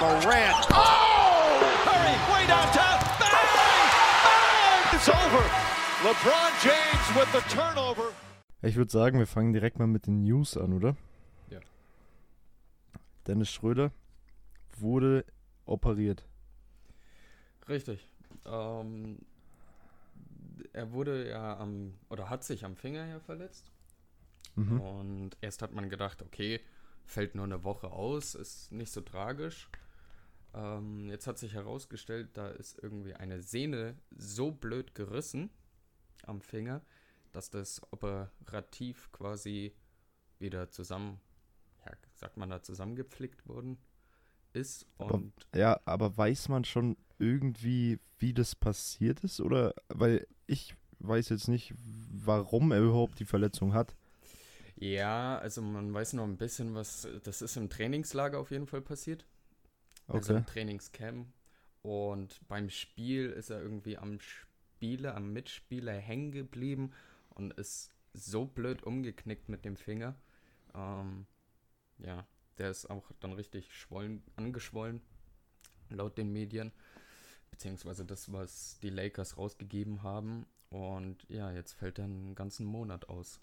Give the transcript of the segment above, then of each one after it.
Morant. Oh! Curry, way downtown. Bang! Bang! It's over. LeBron James with the turnover. Ich würde sagen, wir fangen direkt mal mit den News an, oder? Ja. Dennis Schröder wurde operiert. Richtig. Ähm, er wurde ja am, oder hat sich am Finger ja verletzt. Mhm. Und erst hat man gedacht, okay, fällt nur eine Woche aus, ist nicht so tragisch. Ähm, jetzt hat sich herausgestellt, da ist irgendwie eine Sehne so blöd gerissen am Finger, dass das operativ quasi wieder zusammen, ja, sagt man da, zusammengepflickt worden ist. Aber- Und Ja, aber weiß man schon irgendwie, wie das passiert ist? Oder, weil ich weiß jetzt nicht, warum er überhaupt die Verletzung hat. ja, also man weiß noch ein bisschen, was, das ist im Trainingslager auf jeden Fall passiert. Also Okay. im Trainingscamp. Und beim Spiel ist er irgendwie am Spieler, am Mitspieler hängen geblieben und ist so blöd umgeknickt mit dem Finger. Ähm, ja, der ist auch dann richtig schwollen, angeschwollen, laut den Medien. Beziehungsweise das, was die Lakers rausgegeben haben. Und ja, jetzt fällt er einen ganzen Monat aus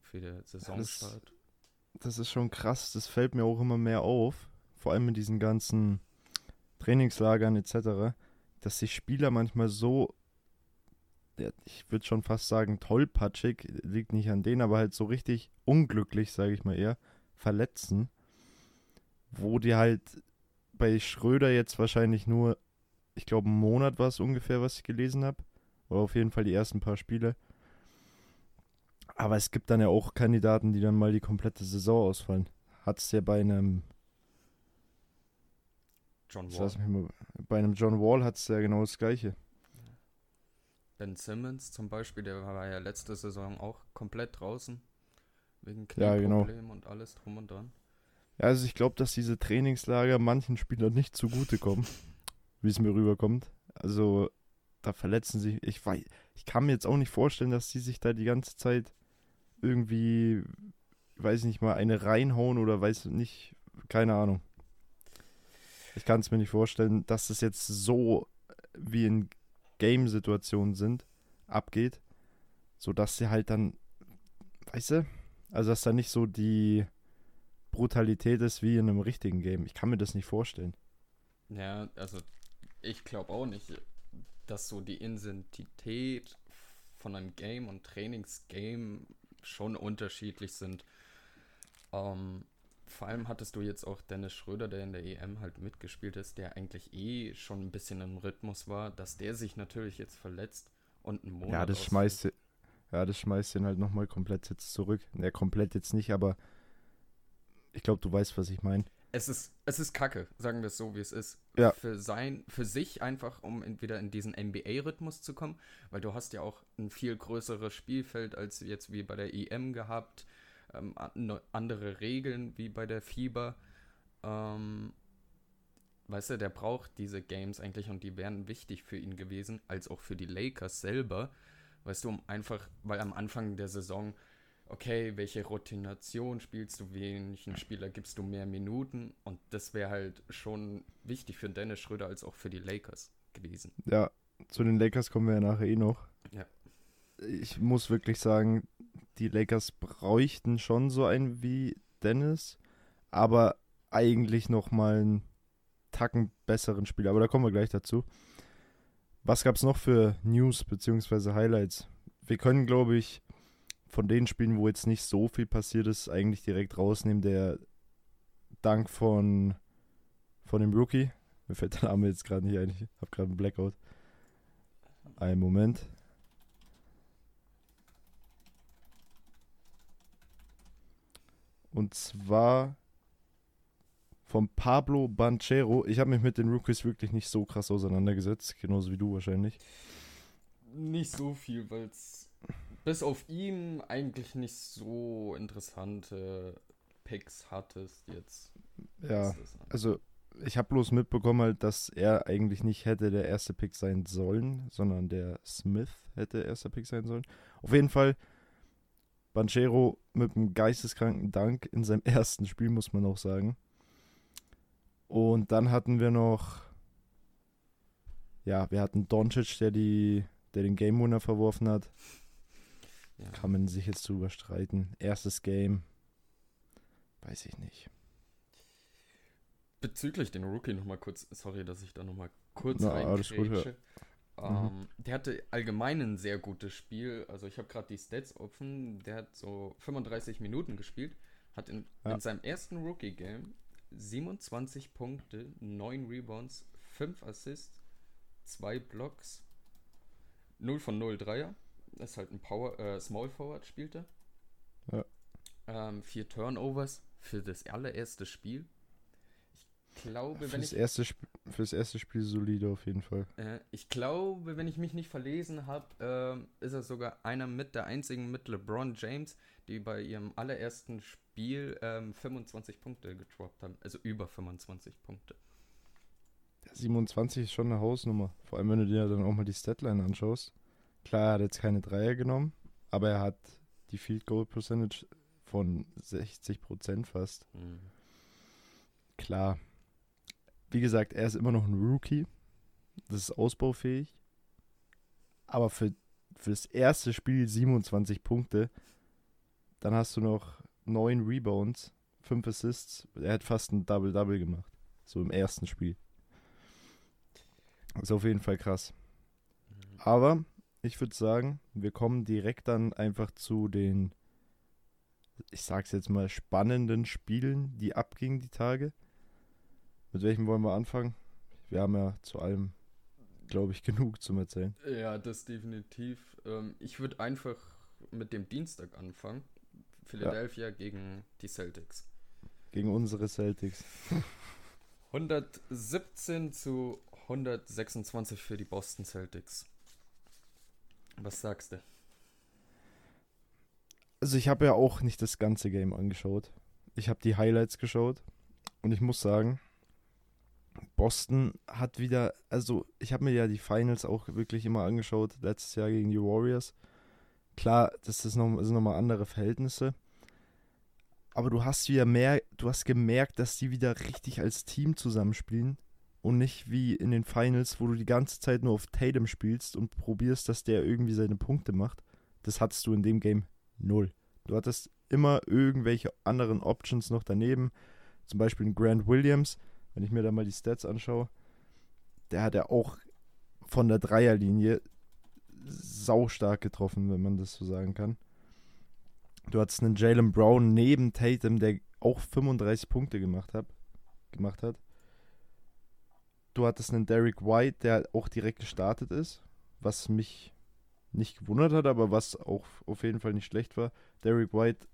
für den Saisonstart. Das ist schon krass, das fällt mir auch immer mehr auf. Vor allem in diesen ganzen Trainingslagern etc., dass die Spieler manchmal so, ich würde schon fast sagen, tollpatschig, liegt nicht an denen, aber halt so richtig unglücklich, sage ich mal eher, verletzen. Wo die halt bei Schröder jetzt wahrscheinlich nur, ich glaube, einen Monat war es ungefähr, was ich gelesen habe. Oder auf jeden Fall die ersten paar Spiele. Aber es gibt dann ja auch Kandidaten, die dann mal die komplette Saison ausfallen. Hat es ja bei einem, John Wall, mal, bei einem John Wall hat es ja genau das gleiche. Ben Simmons zum Beispiel, der war ja letzte Saison auch komplett draußen. Wegen Ja, genau. Knieproblemen und alles drum und dran. Ja, also ich glaube, dass diese Trainingslager manchen Spielern nicht zugutekommen, wie es mir rüberkommt. Also da verletzen sich, ich weiß, ich kann mir jetzt auch nicht vorstellen, dass die sich da die ganze Zeit irgendwie, weiß nicht mal, eine reinhauen oder weiß nicht, keine Ahnung. Ich kann es mir nicht vorstellen, dass das jetzt so wie in Game-Situationen sind, abgeht, sodass sie halt dann, weißt du, also dass da nicht so die Brutalität ist wie in einem richtigen Game. Ich kann mir das nicht vorstellen. Ja, also ich glaube auch nicht, dass so die Intensität von einem Game und Trainingsgame schon unterschiedlich sind. Ähm, vor allem hattest du jetzt auch Dennis Schröder, der in der EM halt mitgespielt ist, der eigentlich eh schon ein bisschen im Rhythmus war, dass der sich natürlich jetzt verletzt und einen Monat ja, das schmeißt, ja, das schmeißt den halt nochmal komplett jetzt zurück. Ne, komplett jetzt nicht, aber ich glaube, du weißt, was ich meine. Es ist, es ist Kacke, sagen wir es so, wie es ist. Ja. Für, sein, für sich einfach, um in, wieder in diesen NBA-Rhythmus zu kommen, weil du hast ja auch ein viel größeres Spielfeld als jetzt wie bei der EM gehabt, ähm, an- andere Regeln wie bei der FIBA. Ähm, weißt du, der braucht diese Games eigentlich und die wären wichtig für ihn gewesen, als auch für die Lakers selber. Weißt du, um einfach, weil am Anfang der Saison okay, welche Rotation spielst du, welchen Spieler gibst du mehr Minuten und das wäre halt schon wichtig für Dennis Schröder als auch für die Lakers gewesen. Ja, zu den Lakers kommen wir ja nachher eh noch. Ja. Ich muss wirklich sagen, die Lakers bräuchten schon so einen wie Dennis, aber eigentlich noch mal einen Tacken besseren Spieler. Aber da kommen wir gleich dazu. Was gab es noch für News bzw. Highlights? Wir können, glaube ich, von den Spielen, wo jetzt nicht so viel passiert ist, eigentlich direkt rausnehmen. Der Dank von, von dem Rookie. Mir fällt der Name jetzt gerade nicht ein. Ich habe gerade einen Blackout. Einen Moment. Und zwar von Pablo Banchero. Ich habe mich mit den Rookies wirklich nicht so krass auseinandergesetzt, genauso wie du wahrscheinlich. Nicht so viel, weil es bis auf ihm eigentlich nicht so interessante Picks hattest jetzt. Ja, also ich habe bloß mitbekommen halt, dass er eigentlich nicht hätte der erste Pick sein sollen, sondern der Smith hätte erster Pick sein sollen. Auf jeden Fall Banchero mit einem geisteskranken Dank in seinem ersten Spiel, muss man auch sagen. Und dann hatten wir noch, ja, wir hatten Doncic, der, die, der den Game Winner verworfen hat. Ja. Kann man sich jetzt drüber streiten. Erstes Game, weiß ich nicht. Bezüglich den Rookie nochmal kurz, sorry, dass ich da nochmal kurz Na, alles gut, ja. Reinkrätsche. Ähm, Der hatte allgemein ein sehr gutes Spiel. Also ich habe gerade die Stats offen. Der hat so 35 Minuten gespielt. Hat in, Ja. in seinem ersten Rookie-Game 27 Punkte, 9 Rebounds, 5 Assists, 2 Blocks, 0 von 0 Dreier. Das ist halt ein Power, äh, Small Forward spielte. Ja. Ähm, vier Turnovers für das allererste Spiel. Ich glaube, wenn Fürs ich erste, Sp fürs erste Spiel solide auf jeden Fall. äh, ich glaube, wenn ich mich nicht verlesen habe, ähm, ist er sogar einer mit der einzigen mit LeBron James, die bei ihrem allerersten Spiel ähm, 25 Punkte getroppt haben. Also über 25 Punkte. Der 27 ist schon eine Hausnummer. Vor allem, wenn du dir dann auch mal die Statline anschaust. Klar, er hat jetzt keine Dreier genommen, aber er hat die Field Goal Percentage von 60% fast. Mhm. Klar. Wie gesagt, er ist immer noch ein Rookie. Das ist ausbaufähig. Aber für, für das erste Spiel 27 Punkte. Dann hast du noch 9 Rebounds, 5 Assists. Er hat fast ein Double-Double gemacht. So im ersten Spiel. Ist auf jeden Fall krass. Aber ich würde sagen, wir kommen direkt dann einfach zu den, ich sag's jetzt mal, spannenden Spielen, die abgingen die Tage. Mit welchem wollen wir anfangen? Wir haben ja zu allem, glaube ich, genug zum Erzählen. Ja, das definitiv. Ähm, ich würde einfach mit dem Dienstag anfangen. Philadelphia gegen die Celtics. Gegen unsere Celtics. 117 zu 126 für die Boston Celtics. Was sagst du? Also ich habe ja auch nicht das ganze Game angeschaut. Ich habe die Highlights geschaut. Und ich muss sagen, Boston hat wieder, also ich habe mir ja die Finals auch wirklich immer angeschaut, letztes Jahr gegen die Warriors. Klar, das ist noch, sind nochmal andere Verhältnisse. Aber du hast wieder mehr, du hast gemerkt, dass die wieder richtig als Team zusammenspielen und nicht wie in den Finals, wo du die ganze Zeit nur auf Tatum spielst und probierst, dass der irgendwie seine Punkte macht. Das hattest du in dem Game null. Du hattest immer irgendwelche anderen Options noch daneben. Zum Beispiel einen Grant Williams, wenn ich mir da mal die Stats anschaue, der hat ja auch von der Dreierlinie saustark getroffen, wenn man das so sagen kann. Du hattest einen Jalen Brown neben Tatum, der auch 35 Punkte gemacht hat. Gemacht hat. Du hattest einen Derek White, der auch direkt gestartet ist, was mich nicht gewundert hat, aber was auch auf jeden Fall nicht schlecht war. Derek White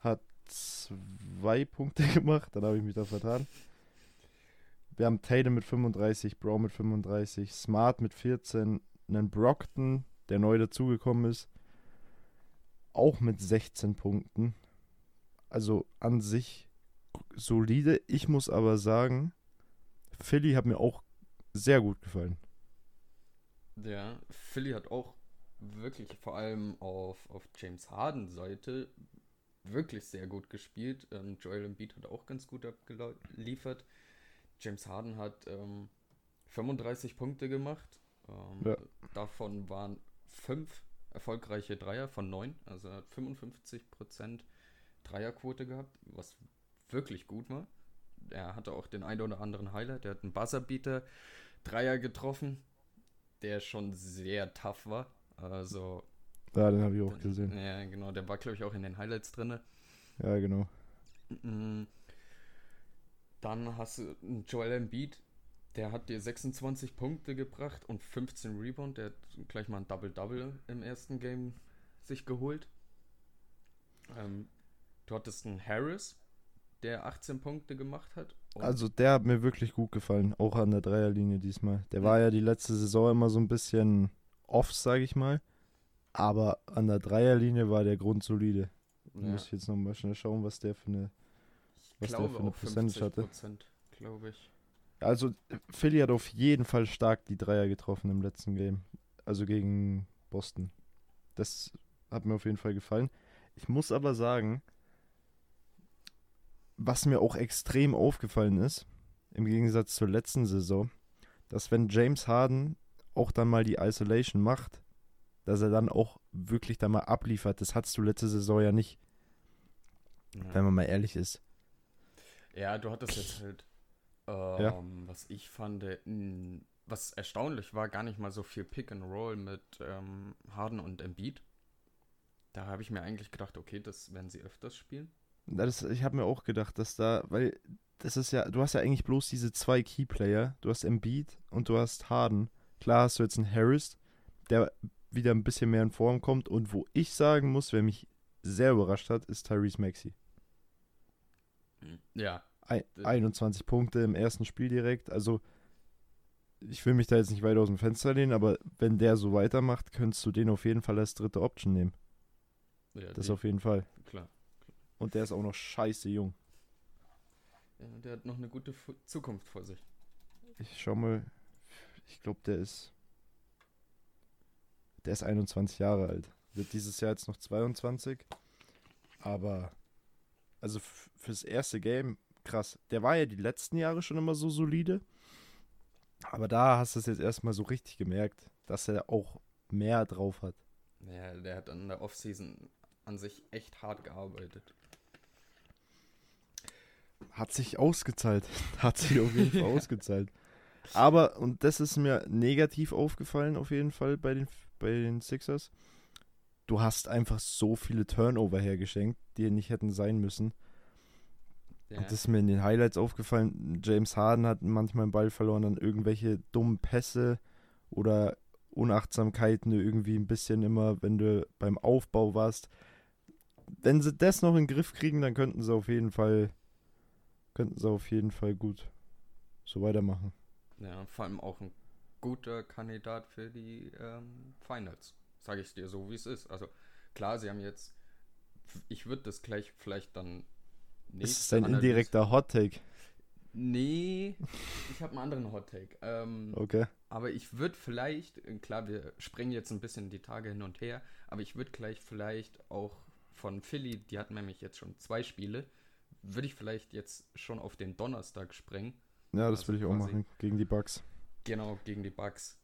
hat zwei Punkte gemacht, dann habe ich mich da vertan. Wir haben Tatum mit 35, Brown mit 35, Smart mit 14, einen Brockton, der neu dazugekommen ist, auch mit 16 Punkten. Also an sich solide. Ich muss aber sagen, Philly hat mir auch sehr gut gefallen. Ja, Philly hat auch wirklich vor allem auf, auf James Harden Seite wirklich sehr gut gespielt. Ähm, Joel Embiid hat auch ganz gut abgeliefert. James Harden hat ähm, 35 Punkte gemacht. Ähm, Ja. Davon waren fünf erfolgreiche Dreier von neun. Also er hat 55% Dreierquote gehabt, was wirklich gut war. Er hatte auch den einen oder anderen Highlight. Er hat einen Buzzerbeater Dreier getroffen, der schon sehr tough war. Also, Ja, den habe ich auch gesehen. ja, genau, der war, glaube ich, auch in den Highlights drin. Ja, genau. Dann hast du einen Joel Embiid, der hat dir 26 Punkte gebracht und 15 Rebound. Der hat gleich mal ein Double-Double im ersten Game sich geholt. Ähm, du hattest einen Harris, der 18 Punkte gemacht hat. Also der hat mir wirklich gut gefallen, auch an der Dreierlinie diesmal. Der war ja die letzte Saison immer so ein bisschen off, sage ich mal. Aber an der Dreierlinie war der grundsolide. ja, Muss ich jetzt nochmal schnell schauen, was der für eine. Was der für eine Percentage hatte. 50%, glaube ich. Also Philly hat auf jeden Fall stark die Dreier getroffen im letzten Game. Also gegen Boston. Das hat mir auf jeden Fall gefallen. Ich muss aber sagen, was mir auch extrem aufgefallen ist, im Gegensatz zur letzten Saison, dass wenn James Harden auch dann mal die Isolation macht, dass er dann auch wirklich da mal abliefert. Das hattest du letzte Saison ja nicht, Ja. wenn man mal ehrlich ist. Ja, du hattest jetzt halt, ähm, was ich fand, was erstaunlich war, gar nicht mal so viel Pick and Roll mit ähm, Harden und Embiid. Da habe ich mir eigentlich gedacht, okay, das werden sie öfters spielen. Das, ich habe mir auch gedacht, dass da, weil das ist ja, du hast ja eigentlich bloß diese zwei Keyplayer. Du hast Embiid und du hast Harden. Klar hast du jetzt einen Harris, der wieder ein bisschen mehr in Form kommt. Und wo ich sagen muss, wer mich sehr überrascht hat, ist Tyrese Maxey. Ja, 21 Punkte im ersten Spiel direkt. Also, ich will mich da jetzt nicht weit aus dem Fenster lehnen, aber wenn der so weitermacht, könntest du den auf jeden Fall als dritte Option nehmen. ja Das die- auf jeden Fall. klar. Und der ist auch noch scheiße jung. Ja, der hat noch eine gute Fu Zukunft vor sich. Ich schau mal. Ich glaube, der ist. Der ist 21 Jahre alt. Wird dieses Jahr jetzt noch 22. Aber. Also fürs erste Game, krass. Der war ja die letzten Jahre schon immer so solide. Aber da hast du es jetzt erstmal so richtig gemerkt, dass er auch mehr drauf hat. Ja, der hat an der Offseason an sich echt hart gearbeitet. Hat sich ausgezahlt. Hat sich auf jeden Fall ausgezahlt. Aber, und das ist mir negativ aufgefallen, auf jeden Fall bei den, bei den Sixers. Du hast einfach so viele Turnover hergeschenkt, die nicht hätten sein müssen. Ja, Und das ist mir in den Highlights aufgefallen. James Harden hat manchmal den Ball verloren, dann irgendwelche dummen Pässe oder Unachtsamkeiten irgendwie ein bisschen immer, wenn du beim Aufbau warst. Wenn sie das noch in den Griff kriegen, dann könnten sie auf jeden Fall, könnten sie auf jeden Fall gut so weitermachen. ja, vor allem auch ein guter Kandidat für die ähm, Finals. Sage ich dir so, wie es ist. Also klar, sie haben jetzt, ich würde das gleich vielleicht dann Das ist nächste ein Analyse- indirekter Hot-Take. Nee, ich habe einen anderen Hot Take. Ähm, Okay. Aber ich würde vielleicht, äh, klar, wir springen jetzt ein bisschen die Tage hin und her, aber ich würde gleich vielleicht auch von Philly, die hatten nämlich jetzt schon zwei Spiele, würde ich vielleicht jetzt schon auf den Donnerstag springen. Ja, das Also würde ich auch machen gegen die Bucks. Genau, gegen die Bucks.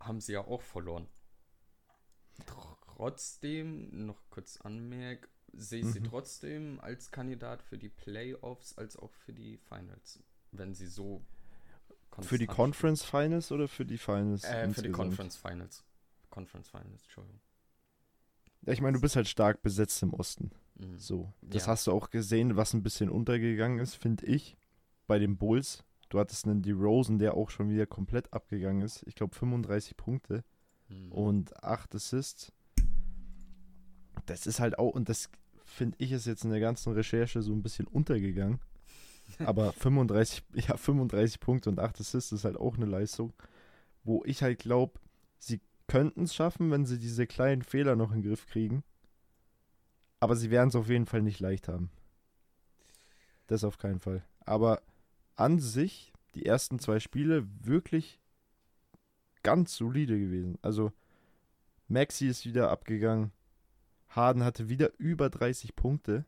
Haben sie ja auch verloren. Trotzdem, noch kurz anmerk, sehe ich sie Mhm. trotzdem als Kandidat für die Playoffs als auch für die Finals, wenn sie so Für die Conference Finals oder für die Finals? Äh, für die? Conference Finals. Conference Finals, Entschuldigung. Ja, ich meine, du bist halt stark besetzt im Osten. Mhm. So, das Ja. hast du auch gesehen, was ein bisschen untergegangen ist, finde ich, bei den Bulls. Du hattest einen DeRozan, der auch schon wieder komplett abgegangen ist. Ich glaube 35 Punkte Mhm. und 8 Assists. Das ist halt auch, und das finde ich ist jetzt in der ganzen Recherche so ein bisschen untergegangen. Aber 35, ja, 35 Punkte und 8 Assists ist halt auch eine Leistung, wo ich halt glaube, sie könnten es schaffen, wenn sie diese kleinen Fehler noch in den Griff kriegen. Aber sie werden es auf jeden Fall nicht leicht haben. Das auf keinen Fall. Aber an sich, die ersten zwei Spiele wirklich ganz solide gewesen. Also, Maxi ist wieder abgegangen. Harden hatte wieder über 30 Punkte.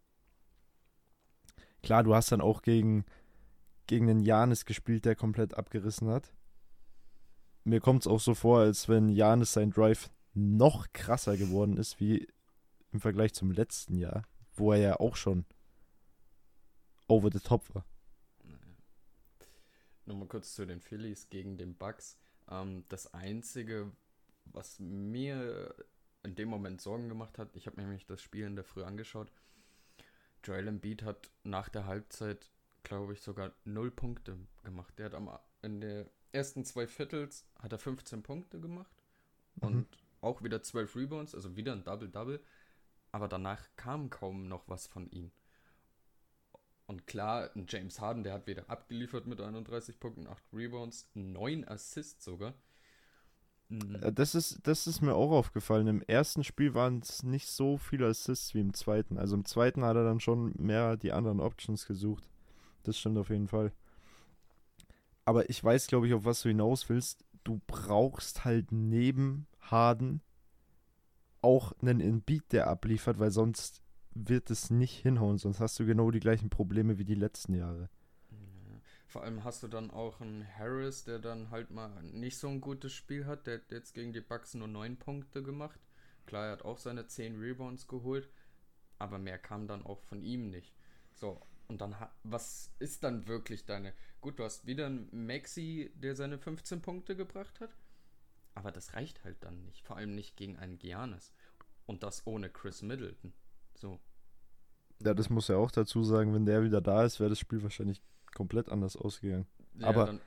Klar, du hast dann auch gegen, gegen den Janis gespielt, der komplett abgerissen hat. Mir kommt es auch so vor, als wenn Janis sein Drive noch krasser geworden ist, wie im Vergleich zum letzten Jahr, wo er ja auch schon over the top war. Nochmal kurz zu den Phillies gegen den Bucks. Ähm, das Einzige, was mir in dem Moment Sorgen gemacht hat, ich habe mir nämlich das Spiel in der Früh angeschaut. Joel Embiid hat nach der Halbzeit, glaube ich, sogar null Punkte gemacht. Der hat am, in der ersten zwei Viertels hat er 15 Punkte gemacht und Mhm. auch wieder 12 Rebounds, also wieder ein Double-Double. Aber danach kam kaum noch was von ihm. Und klar, ein James Harden, der hat wieder abgeliefert mit 31 Punkten, 8 Rebounds, 9 Assists sogar. Mhm. Äh, Das ist, das ist mir auch aufgefallen. Im ersten Spiel waren es nicht so viele Assists wie im zweiten. Also im zweiten hat er dann schon mehr die anderen Options gesucht. Das stimmt auf jeden Fall. Aber ich weiß, glaube ich, auf was du hinaus willst. Du brauchst halt neben Harden auch einen Embiid, der abliefert, weil sonst wird es nicht hinhauen. Sonst hast du genau die gleichen Probleme wie die letzten Jahre. Vor allem hast du dann auch einen Harris, der dann halt mal nicht so ein gutes Spiel hat. Der hat jetzt gegen die Bucks nur 9 Punkte gemacht. Klar, er hat auch seine 10 Rebounds geholt, aber mehr kam dann auch von ihm nicht. So, und dann, was ist dann wirklich deine. Gut, du hast wieder einen Maxi, der seine 15 Punkte gebracht hat, aber das reicht halt dann nicht. Vor allem nicht gegen einen Giannis. Und das ohne Chris Middleton. So. Ja, das muss ja auch dazu sagen, wenn der wieder da ist, wäre das Spiel wahrscheinlich komplett anders ausgegangen. Ja, Aber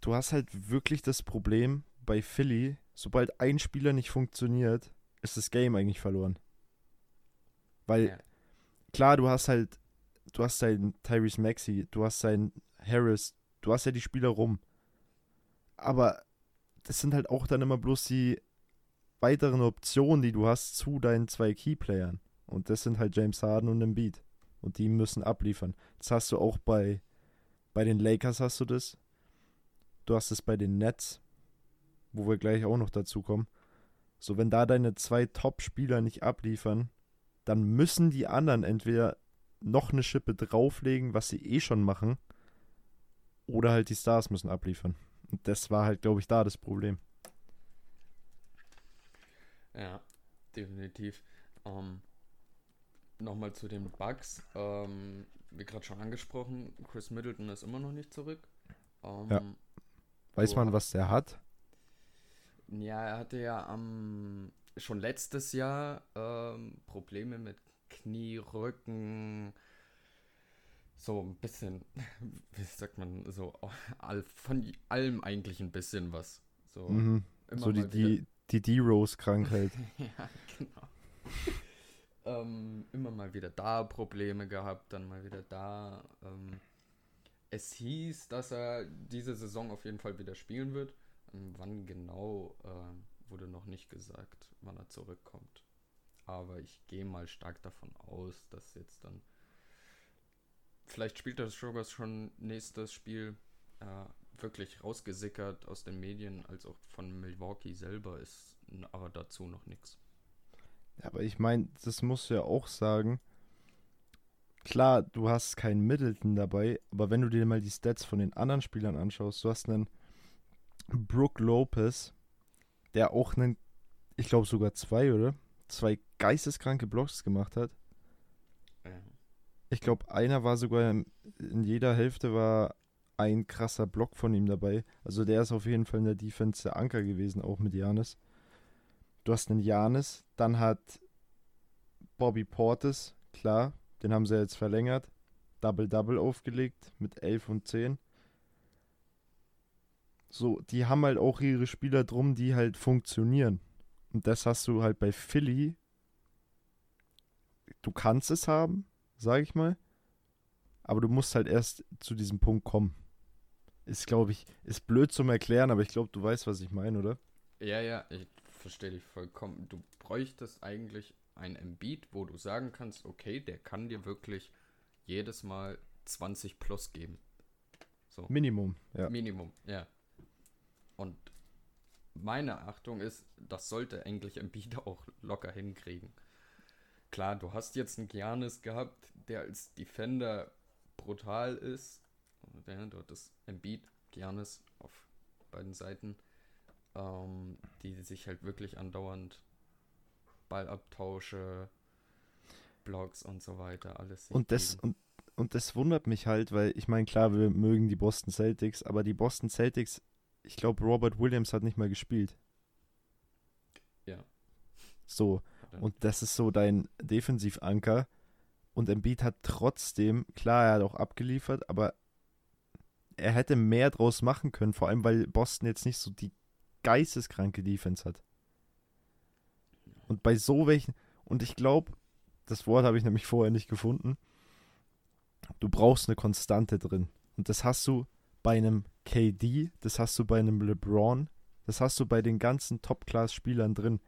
du hast halt wirklich das Problem bei Philly, sobald ein Spieler nicht funktioniert, ist das Game eigentlich verloren. Weil, Ja. klar, du hast halt, du hast deinen Tyrese Maxey, du hast seinen Harris, du hast ja die Spieler rum. Aber das sind halt auch dann immer bloß die weiteren Optionen, die du hast zu deinen zwei Keyplayern. Und das sind halt James Harden und Embiid. Und die müssen abliefern. Das hast du auch bei, bei den Lakers hast du das. Du hast es bei den Nets, wo wir gleich auch noch dazu kommen. So, wenn da deine zwei Top-Spieler nicht abliefern, dann müssen die anderen entweder noch eine Schippe drauflegen, was sie eh schon machen, oder halt die Stars müssen abliefern. Und das war halt, glaube ich, da das Problem. Ja, definitiv. Ähm, Nochmal zu den Bugs. Ähm, wie gerade schon angesprochen, Chris Middleton ist immer noch nicht zurück. Ähm, Ja. Weiß So. man, was der hat? Ja, er hatte ja am schon letztes Jahr ähm, Probleme mit Knie, Rücken, so ein bisschen, wie sagt man, so all, von allem eigentlich ein bisschen was. So, Mhm. So die, die, die D-Rose-Krankheit. ja, genau. Ähm, immer mal wieder da Probleme gehabt, dann mal wieder da. Ähm, es hieß, dass er diese Saison auf jeden Fall wieder spielen wird. Ähm, wann genau äh, wurde noch nicht gesagt, wann er zurückkommt. Aber ich gehe mal stark davon aus, dass jetzt dann. Vielleicht spielt das Sugars schon nächstes Spiel äh, wirklich rausgesickert aus den Medien, als auch von Milwaukee selber ist aber dazu noch nichts. Aber ich meine, das musst du ja auch sagen. Klar, du hast keinen Middleton dabei, aber wenn du dir mal die Stats von den anderen Spielern anschaust, du hast einen Brook Lopez, der auch einen, ich glaube sogar zwei, oder? Zwei geisteskranke Blocks gemacht hat. Ich glaube, einer war sogar in, in jeder Hälfte war ein krasser Block von ihm dabei. Also der ist auf jeden Fall in der Defense der Anker gewesen, auch mit Janis. Du hast einen Janis, dann hat Bobby Portis, klar, den haben sie jetzt verlängert. Double-Double aufgelegt mit 11 und 10. So, die haben halt auch ihre Spieler drum, die halt funktionieren. Und das hast du halt bei Philly. Du kannst es haben, sag ich mal. Aber du musst halt erst zu diesem Punkt kommen. Ist, glaube ich, ist blöd zum Erklären, aber ich glaube, du weißt, was ich meine, oder? Ja, ja, ich verstehe dich vollkommen. Du bräuchtest eigentlich ein Embiid, wo du sagen kannst, okay, der kann dir wirklich jedes Mal 20 plus geben. So. Minimum, ja. Minimum, ja. Und meine Achtung ist, das sollte eigentlich Embiid auch locker hinkriegen. Klar, du hast jetzt einen Giannis gehabt, der als Defender brutal ist. Du hattest Embiid, Giannis auf beiden Seiten, ähm, die sich halt wirklich andauernd Ballabtausche, Blocks und so weiter, alles. Und das, geben. und, und das wundert mich halt, weil ich meine, klar, wir mögen die Boston Celtics, aber die Boston Celtics, ich glaube, Robert Williams hat nicht mal gespielt. Ja. So, und das ist so dein Defensivanker. Und Embiid hat trotzdem, klar, er hat auch abgeliefert, aber er hätte mehr draus machen können, vor allem weil Boston jetzt nicht so die geisteskranke Defense hat. Und bei so welchen, und ich glaube, das Wort habe ich nämlich vorher nicht gefunden, du brauchst eine Konstante drin. Und das hast du bei einem KD, das hast du bei einem LeBron, das hast du bei den ganzen Top-Class-Spielern drin.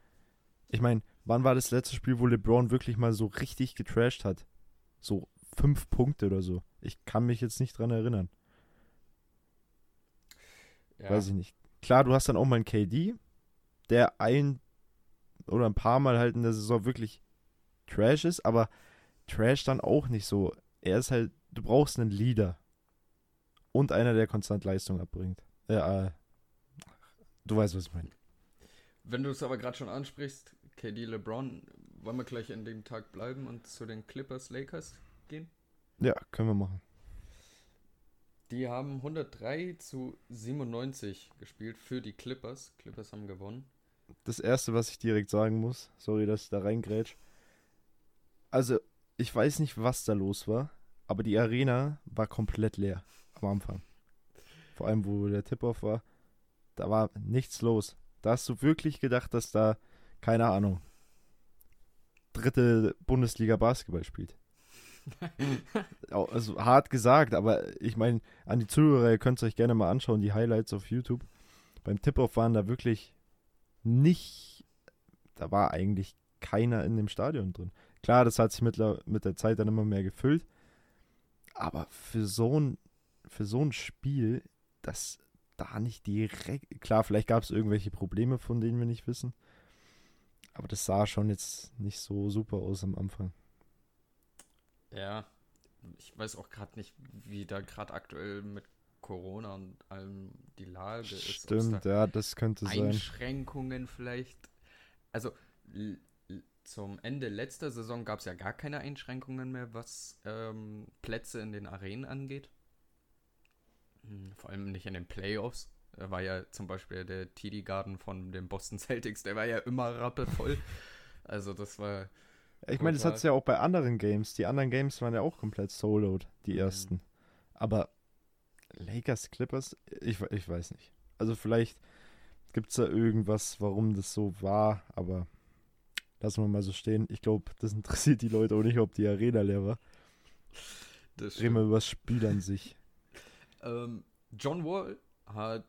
Ich meine, wann war das letzte Spiel, wo LeBron wirklich mal so richtig getrashed hat? So fünf Punkte oder so. Ich kann mich jetzt nicht dran erinnern. ja. Weiß ich nicht. Klar, du hast dann auch mal einen KD, der ein oder ein paar Mal halt in der Saison wirklich Trash ist, aber Trash dann auch nicht so. Er ist halt, du brauchst einen Leader. und einer, der konstant Leistung abbringt. Äh, äh, du weißt, was ich meine. Wenn du es aber gerade schon ansprichst, KD LeBron, wollen wir gleich an dem Tag bleiben und zu den Clippers Lakers gehen? Ja, können wir machen. Die haben 103 zu 97 gespielt für die Clippers. Clippers haben gewonnen. Das erste, was ich direkt sagen muss, sorry, dass ich da reingrätsch. Also, ich weiß nicht, was da los war, aber die Arena war komplett leer am Anfang. Vor allem, wo der Tip-Off war, da war nichts los. Da hast du wirklich gedacht, dass da, keine Ahnung, dritte Bundesliga Basketball spielt. also hart gesagt, aber ich meine, an die Zuhörer, ihr könnt es euch gerne mal anschauen, die Highlights auf YouTube. Beim Tip-Off waren da wirklich nicht, da war eigentlich keiner in dem Stadion drin. Klar, das hat sich mit, mit der Zeit dann immer mehr gefüllt, aber für so ein, für so ein Spiel, das da nicht direkt, klar, vielleicht gab es irgendwelche Probleme, von denen wir nicht wissen, aber das sah schon jetzt nicht so super aus am Anfang. Ja, ich weiß auch gerade nicht, wie da gerade aktuell mit Corona und allem die Lage Stimmt, ist. Stimmt, ja, das könnte Einschränkungen sein. Einschränkungen vielleicht. Also zum Ende letzter Saison gab es ja gar keine Einschränkungen mehr, was ähm, Plätze in den Arenen angeht. Hm, vor allem nicht in den Playoffs. Da war ja zum Beispiel der TD Garden von den Boston Celtics, der war ja immer rappevoll. also das war. Ich meine, das hat es ja auch bei anderen Games. Die anderen Games waren ja auch komplett soloed, die Mhm. ersten. Aber Lakers, Clippers, ich, ich weiß nicht. Also vielleicht gibt es da irgendwas, warum das so war, aber lassen wir mal so stehen. Ich glaube, das interessiert die Leute auch nicht, ob die Arena leer war. Das Reden wir über das Spiel an sich. Ähm, John Wall hat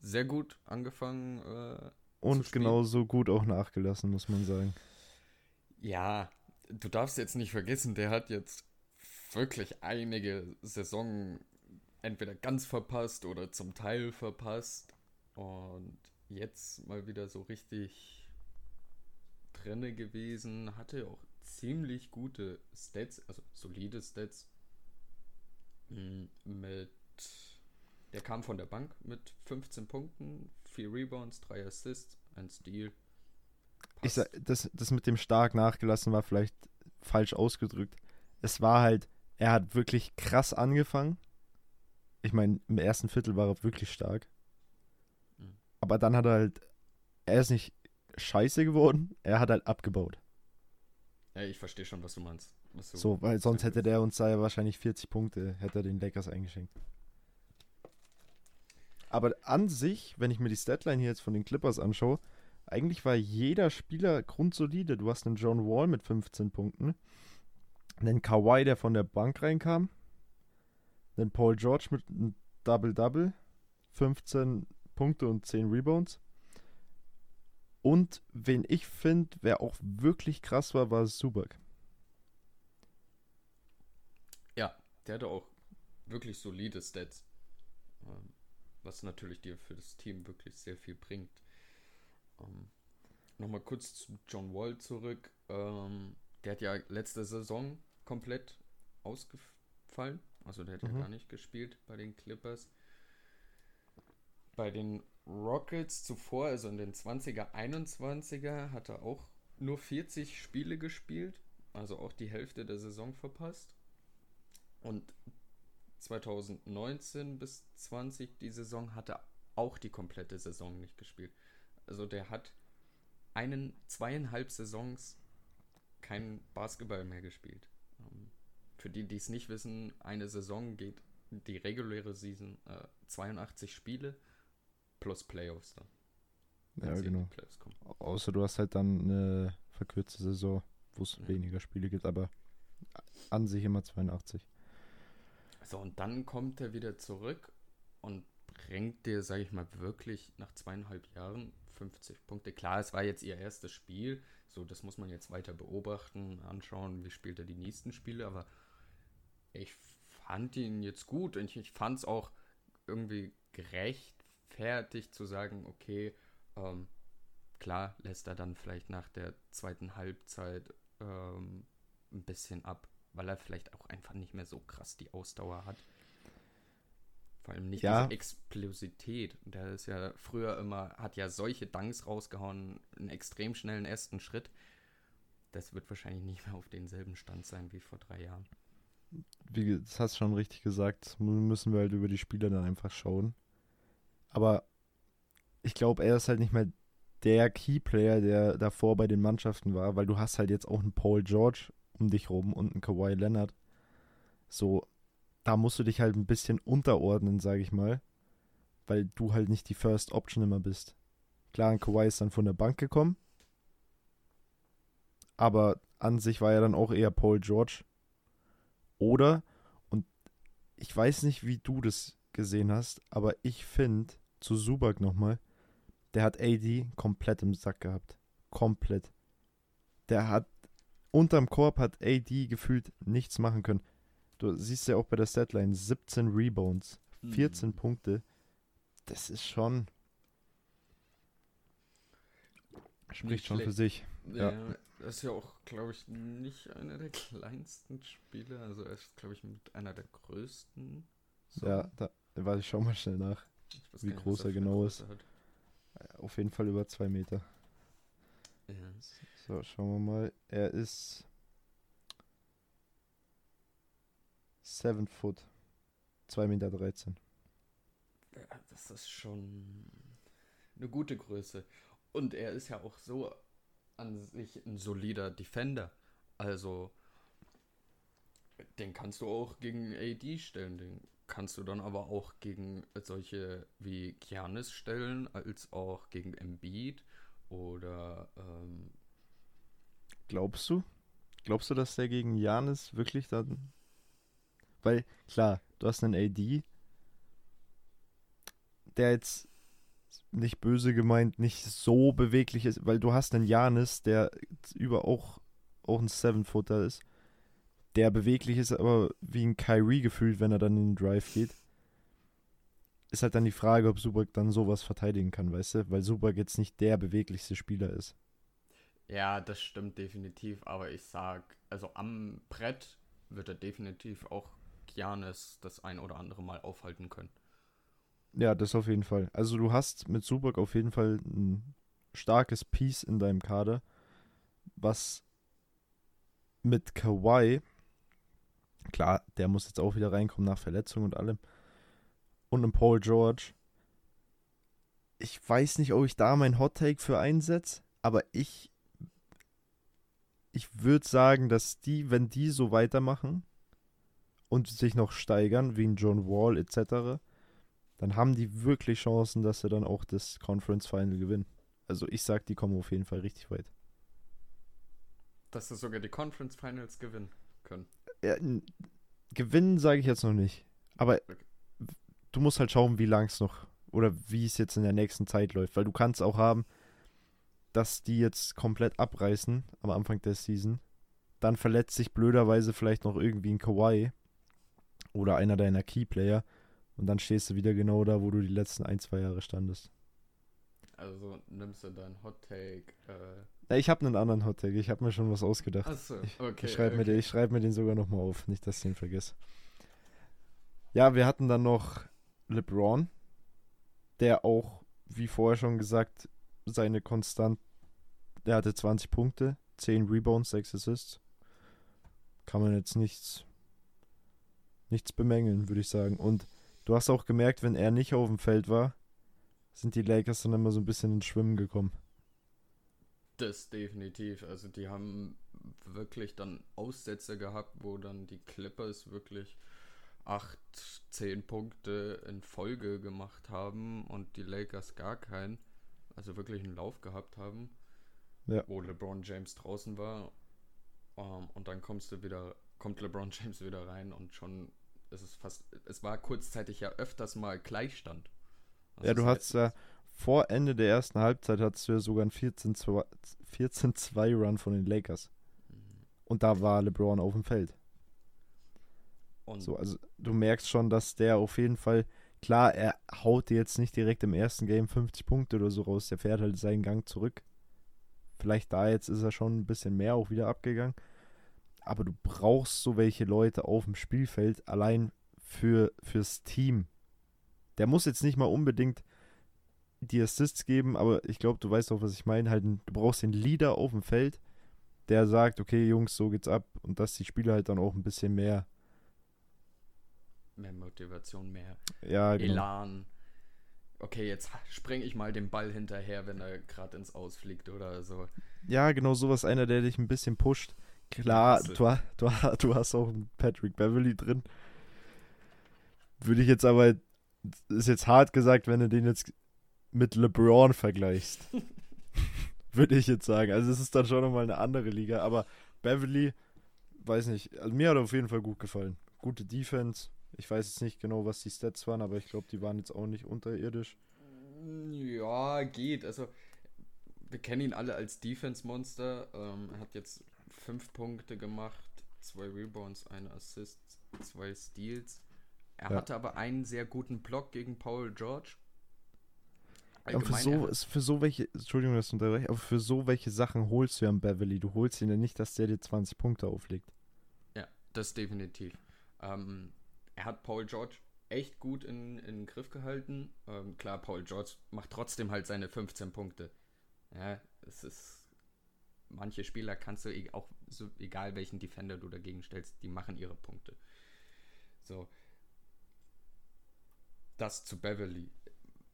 sehr gut angefangen. Äh, Und genauso gut auch nachgelassen, muss man sagen. Ja, du darfst jetzt nicht vergessen, der hat jetzt wirklich einige Saison entweder ganz verpasst oder zum Teil verpasst. Und jetzt mal wieder so richtig drinne gewesen. Hatte auch ziemlich gute Stats, also solide Stats. Mm, Mit. Der kam von der Bank mit 15 Punkten, 4 Rebounds, 3 Assists, 1 Steal. Ich sag, das, das mit dem stark nachgelassen war vielleicht falsch ausgedrückt. Es war halt, er hat wirklich krass angefangen. Ich meine, im ersten Viertel war er wirklich stark. Mhm. Aber dann hat er halt, er ist nicht scheiße geworden, er hat halt abgebaut. Ja, ich verstehe schon, was du meinst. Was du So, weil sonst hätte der uns da ja wahrscheinlich 40 Punkte, hätte er den Lakers eingeschenkt. Aber an sich, wenn ich mir die Statline hier jetzt von den Clippers anschaue, eigentlich war jeder Spieler grundsolide. Du hast einen John Wall mit 15 Punkten, einen Kawhi, der von der Bank reinkam, einen Paul George mit einem Double-Double, 15 Punkte und 10 Rebounds. Und wen ich finde, wer auch wirklich krass war, war Subak. Ja, der hatte auch wirklich solide Stats. Ähm, Was natürlich dir für das Team wirklich sehr viel bringt. Ähm, Nochmal kurz zu John Wall zurück. Ähm, der hat ja letzte Saison komplett ausgefallen. Also der hat Mhm. ja gar nicht gespielt bei den Clippers. Bei den Rockets zuvor, also in den 20er, 21er, hat er auch nur 40 Spiele gespielt. Also auch die Hälfte der Saison verpasst. Und 2019 bis 20 die Saison hat er auch die komplette Saison nicht gespielt. Also der hat einen zweieinhalb Saisons kein Basketball mehr gespielt. Ähm, Für die, die es nicht wissen, eine Saison geht die reguläre Season äh, 82 Spiele plus Playoffs dann. Ja, genau. Außer du hast halt dann eine verkürzte Saison, wo es Ja. weniger Spiele gibt, aber an sich immer 82. So, und dann kommt er wieder zurück und bringt dir, sage ich mal, wirklich nach zweieinhalb Jahren 50 Punkte. Klar, es war jetzt ihr erstes Spiel, so das muss man jetzt weiter beobachten, anschauen, wie spielt er die nächsten Spiele, aber ich fand ihn jetzt gut und ich, ich fand es auch irgendwie gerechtfertigt zu sagen, okay, ähm, klar lässt er dann vielleicht nach der zweiten Halbzeit ähm, ein bisschen ab, weil er vielleicht auch einfach nicht mehr so krass die Ausdauer hat. Vor allem nicht Ja. diese Explosität. Der ist ja früher immer, hat ja solche Dunks rausgehauen, einen extrem schnellen ersten Schritt. Das wird wahrscheinlich nicht mehr auf denselben Stand sein wie vor drei Jahren. Wie, das hast du schon richtig gesagt. Müssen wir halt über die Spieler dann einfach schauen. Aber ich glaube, er ist halt nicht mehr der Keyplayer, der davor bei den Mannschaften war, weil du hast halt jetzt auch einen Paul George um dich rum und einen Kawhi Leonard. So, da musst du dich halt ein bisschen unterordnen, sage ich mal, weil du halt nicht die First Option immer bist. Klar, ein Kawhi ist dann von der Bank gekommen, aber an sich war er dann auch eher Paul George. Oder, und ich weiß nicht, wie du das gesehen hast, aber ich finde, zu Subak nochmal, der hat AD komplett im Sack gehabt. Komplett. Der hat, unterm Korb hat AD gefühlt nichts machen können. Du siehst ja auch bei der Statline, 17 Rebounds, 14 Mhm. Punkte. Das ist schon, spricht schon für sich. Ja. Ja. das ist ja auch, glaube ich, nicht einer der kleinsten Spieler. Also er ist, glaube ich, mit einer der größten. So. Ja, da, warte, ich schau mal schnell nach. Wie nicht, groß er genau Hat. Auf jeden Fall über zwei Meter. Ja. So, schauen wir mal. Er ist 7 Foot. 2 Meter 13. Ja, das ist schon eine gute Größe. Und er ist ja auch so an sich ein solider Defender. Also, den kannst du auch gegen AD stellen. Den kannst du dann aber auch gegen solche wie Giannis stellen, als auch gegen Embiid oder ähm, Glaubst du? Glaubst du, dass der gegen Janis wirklich dann. Weil, klar, du hast einen AD, der jetzt nicht böse gemeint, nicht so beweglich ist, weil du hast einen Janis, der über auch, auch ein Seven-Footer ist, der beweglich ist, aber wie ein Kyrie gefühlt, wenn er dann in den Drive geht. Ist halt dann die Frage, ob Subak dann sowas verteidigen kann, weißt du? Weil Subak jetzt nicht der beweglichste Spieler ist. Ja, das stimmt definitiv, aber ich sag, also am Brett wird er definitiv auch Giannis das ein oder andere Mal aufhalten können. Ja, das auf jeden Fall. Also du hast mit Subak auf jeden Fall ein starkes Piece in deinem Kader, was mit Kawhi, klar, der muss jetzt auch wieder reinkommen nach Verletzung und allem, und einem Paul George. Ich weiß nicht, ob ich da mein Hot Take für einsetze, aber ich ich würde sagen, dass die, wenn die so weitermachen und sich noch steigern, wie ein John Wall etc., dann haben die wirklich Chancen, dass sie dann auch das Conference Final gewinnen. Also ich sag, die kommen auf jeden Fall richtig weit. Dass sie sogar die Conference Finals gewinnen können. Ja, gewinnen sage ich jetzt noch nicht. Aber Okay. du musst halt schauen, wie lang es noch oder wie es jetzt in der nächsten Zeit läuft. Weil du kannst auch haben, dass die jetzt komplett abreißen am Anfang der Season. Dann verletzt sich blöderweise vielleicht noch irgendwie ein Kawhi oder einer deiner Keyplayer. Und dann stehst du wieder genau da, wo du die letzten ein, zwei Jahre standest. Also nimmst du dein Hot Take. Äh, ich habe einen anderen Hottag. Ich habe mir schon was ausgedacht. achso, okay. ich schreibe mir, okay. den- ich schreib mir den sogar nochmal auf, nicht, dass ich den vergesse. Ja, wir hatten dann noch LeBron, der auch, wie vorher schon gesagt, seine Konstant, der hatte 20 Punkte, 10 Rebounds, 6 Assists. Kann man jetzt nichts, nichts bemängeln, würde ich sagen. Und du hast auch gemerkt, wenn er nicht auf dem Feld war, sind die Lakers dann immer so ein bisschen ins Schwimmen gekommen. Das definitiv. Also die haben wirklich dann Aussätze gehabt, wo dann die Clippers wirklich 8, 10 Punkte in Folge gemacht haben und die Lakers gar keinen. Also wirklich einen Lauf gehabt haben. Ja. Wo LeBron James draußen war. Ähm, und dann kommst du wieder, kommt LeBron James wieder rein und schon ist es fast, es war kurzzeitig ja öfters mal Gleichstand. Also Ja, du es hattest ja vor Ende der ersten Halbzeit hattest du ja sogar einen 14-2 14-2 Run von den Lakers. Und da war LeBron auf dem Feld. Und So, also du merkst schon, dass der auf jeden Fall, klar, er haut dir jetzt nicht direkt im ersten Game 50 Punkte oder so raus, der fährt halt seinen Gang zurück. Vielleicht da jetzt ist er schon ein bisschen mehr auch wieder abgegangen. Aber du brauchst so welche Leute auf dem Spielfeld allein für, fürs Team. der muss jetzt nicht mal unbedingt die Assists geben, aber ich glaube, du weißt auch, was ich meine. Halt, du brauchst den Leader auf dem Feld, der sagt, okay, Jungs, so geht's ab und dass die Spieler halt dann auch ein bisschen mehr mehr Motivation, mehr ja, genau. Elan. Okay, jetzt springe ich mal dem Ball hinterher, wenn er gerade ins Ausfliegt oder so. Ja, genau sowas, einer, der dich ein bisschen pusht. Klar, du, du, du hast auch einen Patrick Beverly drin. Würde ich jetzt aber, ist jetzt hart gesagt, wenn du den jetzt mit LeBron vergleichst. Würde ich jetzt sagen. Also es ist dann schon nochmal eine andere Liga, aber Beverly, weiß nicht, also mir hat er auf jeden Fall gut gefallen. Gute Defense, ich weiß jetzt nicht genau, was die Stats waren, aber ich glaube, die waren jetzt auch nicht unterirdisch. Ja, geht. Also, wir kennen ihn alle als Defense-Monster. Ähm, er hat jetzt fünf Punkte gemacht, zwei Rebounds, eine Assist, zwei Steals. Er ja. hatte aber einen sehr guten Block gegen Paul George. aber für so, für so welche, Entschuldigung, dass unterbreche, aber für so welche Sachen holst du ja einen Beverly. Du holst ihn ja nicht, dass der dir 20 Punkte auflegt. Ja, das definitiv. Ähm, er hat Paul George echt gut in, in den Griff gehalten. Ähm, klar, Paul George macht trotzdem halt seine 15 Punkte. Ja, es ist. Manche Spieler kannst du e auch, so, egal welchen Defender du dagegen stellst, die machen ihre Punkte. So. Das zu Beverly.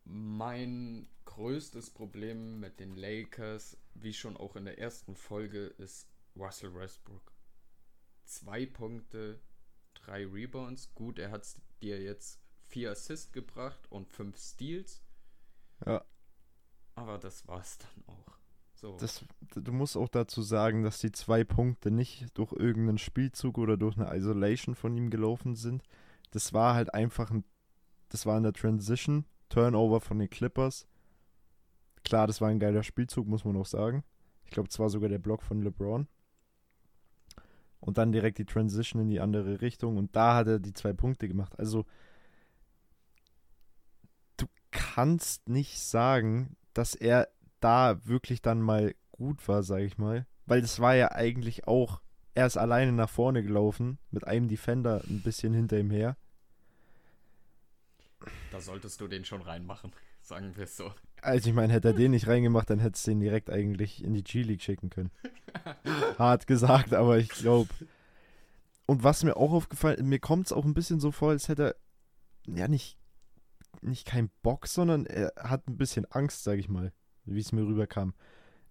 Mein größtes Problem mit den Lakers, wie schon auch in der ersten Folge, ist Russell Westbrook. Zwei Punkte drei Rebounds. Gut, er hat dir jetzt vier Assists gebracht und fünf Steals. Ja. Aber das war's dann auch. So. Das, du musst auch dazu sagen, dass die zwei Punkte nicht durch irgendeinen Spielzug oder durch eine Isolation von ihm gelaufen sind. Das war halt einfach ein. Das war in der Transition. Turnover von den Clippers. Klar, das war ein geiler Spielzug, muss man auch sagen. Ich glaube, es war sogar der Block von LeBron und dann direkt die Transition in die andere Richtung und da hat er die zwei Punkte gemacht. Also du kannst nicht sagen, dass er da wirklich dann mal gut war, sage ich mal, weil das war ja eigentlich auch er ist alleine nach vorne gelaufen mit einem Defender ein bisschen hinter ihm her. Da solltest du den schon reinmachen, sagen wir es so. Also ich meine, hätte er den nicht reingemacht, dann hättest du den direkt eigentlich in die G-League schicken können. Hart gesagt, aber ich glaube. Und was mir auch aufgefallen mir kommt es auch ein bisschen so vor, als hätte er ja nicht, nicht keinen Bock, sondern er hat ein bisschen Angst, sage ich mal, wie es mir rüberkam.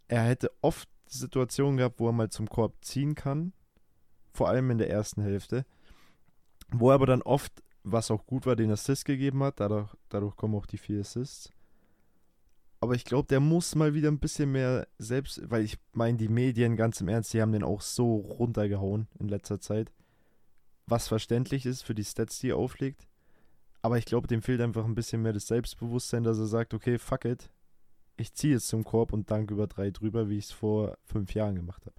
Er hätte oft Situationen gehabt, wo er mal zum Korb ziehen kann, vor allem in der ersten Hälfte, wo er aber dann oft, was auch gut war, den Assist gegeben hat, dadurch, dadurch kommen auch die vier Assists aber ich glaube, der muss mal wieder ein bisschen mehr selbst, weil ich meine, die Medien, ganz im Ernst, die haben den auch so runtergehauen in letzter Zeit. Was verständlich ist für die Stats, die er auflegt. Aber ich glaube, dem fehlt einfach ein bisschen mehr das Selbstbewusstsein, dass er sagt, okay, fuck it. Ich ziehe jetzt zum Korb und dank über drei drüber, wie ich es vor fünf Jahren gemacht habe.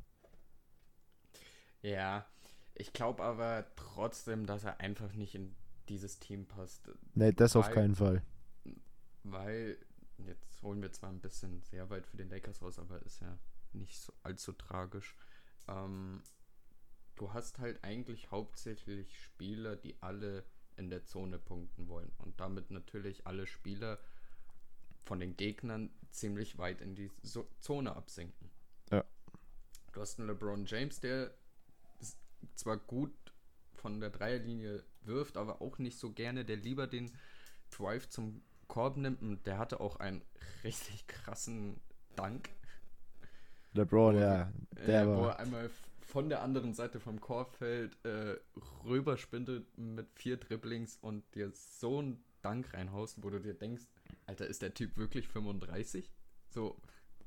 Ja, ich glaube aber trotzdem, dass er einfach nicht in dieses Team passt. Nee, das weil, auf keinen Fall. Weil Jetzt holen wir zwar ein bisschen sehr weit für den Lakers raus, aber ist ja nicht so allzu tragisch. Ähm, du hast halt eigentlich hauptsächlich Spieler, die alle in der Zone punkten wollen und damit natürlich alle Spieler von den Gegnern ziemlich weit in die so Zone absinken. Ja. Du hast einen LeBron James, der zwar gut von der Dreierlinie wirft, aber auch nicht so gerne, der lieber den Drive zum Korb nimmt und der hatte auch einen richtig krassen Dank. LeBron, ja. Der äh, war. Wo er einmal von der anderen Seite vom Korbfeld äh, rüberspintet mit vier Dribblings und dir so einen Dank reinhaust, wo du dir denkst, Alter, ist der Typ wirklich 35? So,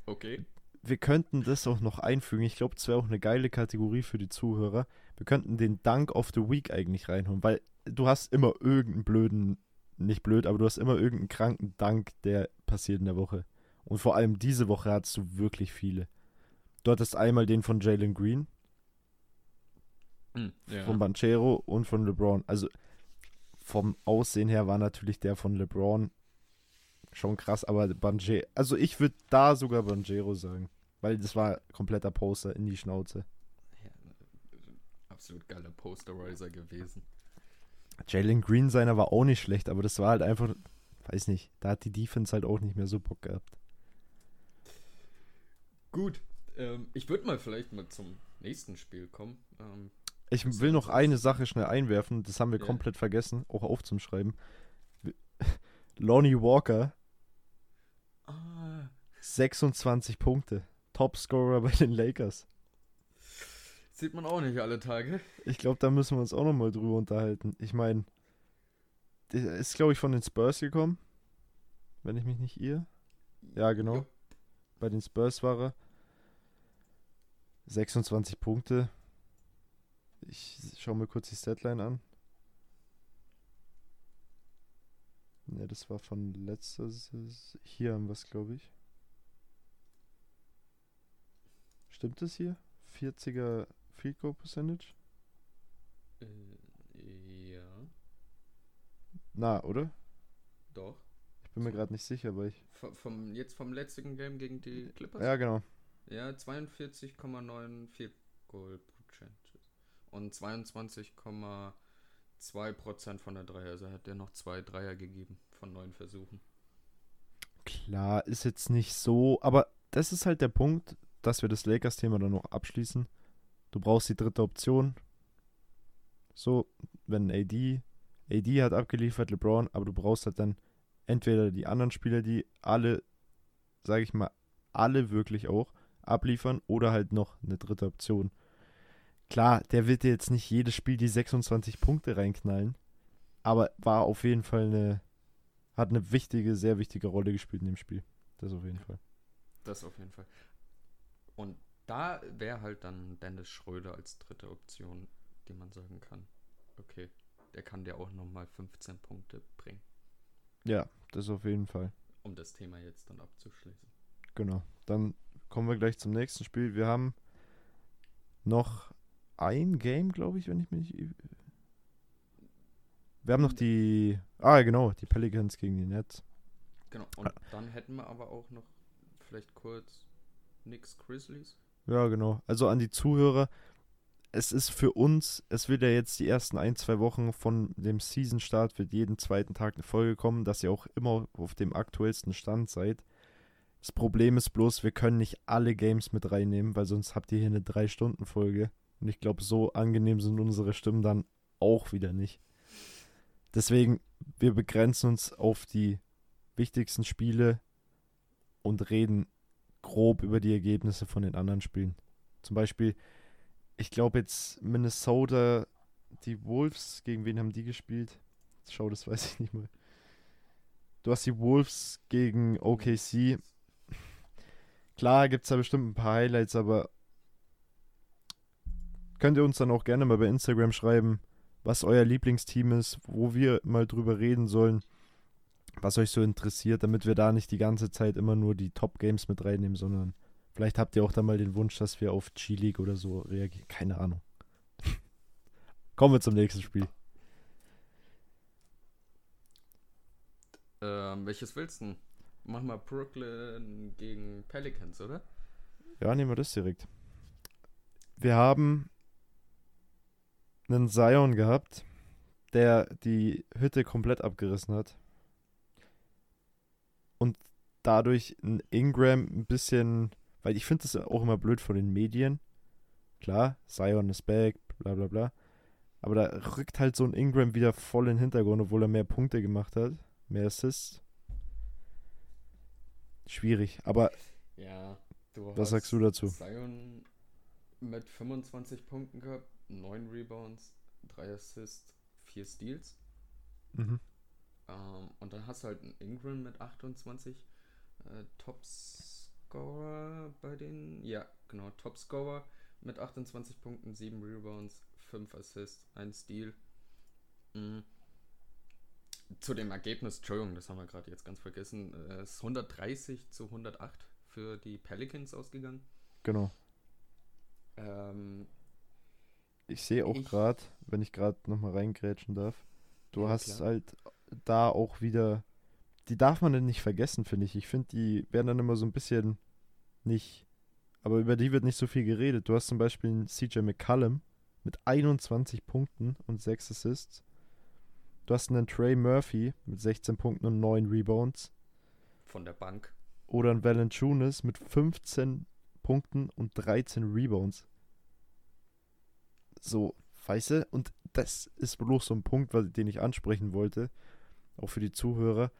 okay. Wir könnten das auch noch einfügen. Ich glaube, es wäre auch eine geile Kategorie für die Zuhörer. Wir könnten den Dank of the Week eigentlich reinholen, weil du hast immer irgendeinen blöden nicht blöd, aber du hast immer irgendeinen kranken Dank, der passiert in der Woche. Und vor allem diese Woche hattest du wirklich viele. Du hattest einmal den von Jalen Green, hm, ja. von Banchero und von LeBron. Also vom Aussehen her war natürlich der von LeBron schon krass, aber Banchero, also ich würde da sogar Banchero sagen, weil das war kompletter Poster in die Schnauze. Ja, absolut geiler Posterizer gewesen. Jalen Green seiner war auch nicht schlecht, aber das war halt einfach, weiß nicht, da hat die Defense halt auch nicht mehr so Bock gehabt. Gut, ähm, ich würde mal vielleicht mal zum nächsten Spiel kommen. Ähm, Ich will noch eine Sache schnell einwerfen, das haben wir Ja. komplett vergessen, auch aufzuschreiben. Lonnie Walker, 26 Punkte. Topscorer bei den Lakers. sieht man auch nicht alle Tage. Ich glaube, da müssen wir uns auch nochmal drüber unterhalten. Ich meine, der ist, glaube ich, von den Spurs gekommen. Wenn ich mich nicht irre. Ja, genau. Jo. Bei den Spurs war er. 26 Punkte. Ich schaue mir kurz die Statline an. Ne, das war von letzter Saison. Hier haben wir es, glaube ich. Stimmt das hier? 40er Field Goal Percentage? Äh, ja, Na, oder? doch. Ich bin mir gerade nicht sicher, aber ich. V vom, jetzt vom letzten Game gegen die Clippers? Ja, genau. Ja, 42,9 Field Goal Percentage. Und 22,2% von der Dreier. Also hat er noch zwei Dreier gegeben von neun Versuchen. Klar, ist jetzt nicht so, aber das ist halt der Punkt, dass wir das Lakers-Thema dann noch abschließen. Du brauchst die dritte Option. So, wenn AD, AD hat abgeliefert, LeBron, aber du brauchst halt dann entweder die anderen Spieler, die alle, sage ich mal, alle wirklich auch abliefern oder halt noch eine dritte Option. Klar, der wird dir jetzt nicht jedes Spiel die 26 Punkte reinknallen, aber war auf jeden Fall eine, hat eine wichtige, sehr wichtige Rolle gespielt in dem Spiel. Das auf jeden Fall. Das auf jeden Fall. Und da wäre halt dann Dennis Schröder als dritte Option, die man sagen kann. Okay, der kann dir auch nochmal 15 Punkte bringen, Ja, das auf jeden Fall. um das Thema jetzt dann abzuschließen. Genau. Dann kommen wir gleich zum nächsten Spiel. Wir haben noch ein Game, glaube ich, wenn ich mich. Wir haben noch die. Ah, genau, die Pelicans gegen die Nets. Genau, und dann hätten wir aber auch noch vielleicht kurz Knicks Grizzlies. Ja, genau. Also an die Zuhörer. Es ist für uns, es wird ja jetzt die ersten ein, zwei Wochen von dem Season-Start, wird jeden zweiten Tag eine Folge kommen, dass ihr auch immer auf dem aktuellsten Stand seid. Das Problem ist bloß, wir können nicht alle Games mit reinnehmen, weil sonst habt ihr hier eine 3-Stunden-Folge. Und ich glaube, so angenehm sind unsere Stimmen dann auch wieder nicht. Deswegen, wir begrenzen uns auf die wichtigsten Spiele und reden grob über die Ergebnisse von den anderen Spielen. Zum Beispiel, ich glaube jetzt Minnesota, die Wolves, gegen wen haben die gespielt? Schau, das weiß ich nicht mal. Du hast die Wolves gegen OKC. Klar gibt es da bestimmt ein paar Highlights, aber könnt ihr uns dann auch gerne mal bei Instagram schreiben, was euer Lieblingsteam ist, wo wir mal drüber reden sollen, was euch so interessiert, damit wir da nicht die ganze Zeit immer nur die Top-Games mit reinnehmen, sondern vielleicht habt ihr auch dann mal den Wunsch, dass wir auf G-League oder so reagieren. Keine Ahnung. Kommen wir zum nächsten Spiel. Ähm, welches willst du? Mach mal Brooklyn gegen Pelicans, oder? Ja, nehmen wir das direkt. Wir haben einen Zion gehabt, der die Hütte komplett abgerissen hat. Und dadurch ein Ingram ein bisschen, weil ich finde das auch immer blöd von den Medien. Klar, Zion ist back, bla bla bla. Aber da rückt halt so ein Ingram wieder voll in den Hintergrund, obwohl er mehr Punkte gemacht hat, mehr Assists. Schwierig, aber Ja. Du Was sagst du dazu? Zion mit 25 Punkten gehabt, 9 Rebounds, 3 Assists, 4 Steals. mhm. Ähm, und dann hast du halt einen Ingram mit 28 äh, Topscorer bei den. Ja, genau, Topscorer mit 28 Punkten, 7 Rebounds, 5 Assists, 1 Steal. Mhm. Zu dem Ergebnis, Entschuldigung, das haben wir gerade jetzt ganz vergessen, äh, ist 130 zu 108 für die Pelicans ausgegangen. genau. Ähm, Ich sehe auch gerade, wenn ich gerade nochmal reingrätschen darf, du Ja, hast klar. halt da auch wieder, die darf man denn nicht vergessen, finde ich. Ich finde, die werden dann immer so ein bisschen nicht, aber über die wird nicht so viel geredet. Du hast zum Beispiel einen CJ McCallum mit 21 Punkten und 6 Assists. Du hast einen Trey Murphy mit 16 Punkten und 9 Rebounds. Von der Bank. Oder einen Valanciunas mit 15 Punkten und 13 Rebounds. So, weißt du? Und das ist bloß so ein Punkt, den ich ansprechen wollte. Auch für die Zuhörer.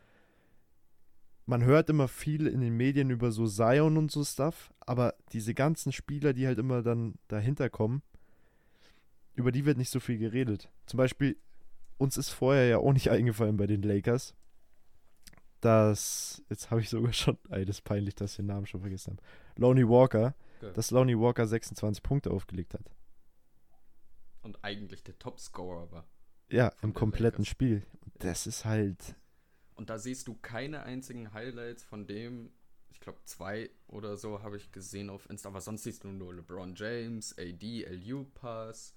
Man hört immer viel in den Medien über so Zion und so Stuff, aber diese ganzen Spieler, die halt immer dann dahinter kommen, über die wird nicht so viel geredet. Zum Beispiel, uns ist vorher ja auch nicht eingefallen bei den Lakers, dass, jetzt habe ich sogar schon, ey, das ist peinlich, dass ich den Namen schon vergessen habe, Lonnie Walker, ja. dass Lonnie Walker 26 Punkte aufgelegt hat. Und eigentlich der Topscorer war. Ja, im kompletten Lakers. Spiel. Das ist halt. Und da siehst du keine einzigen Highlights von dem, ich glaube zwei oder so habe ich gesehen auf Insta, aber sonst siehst du nur LeBron James, AD, LU Pass.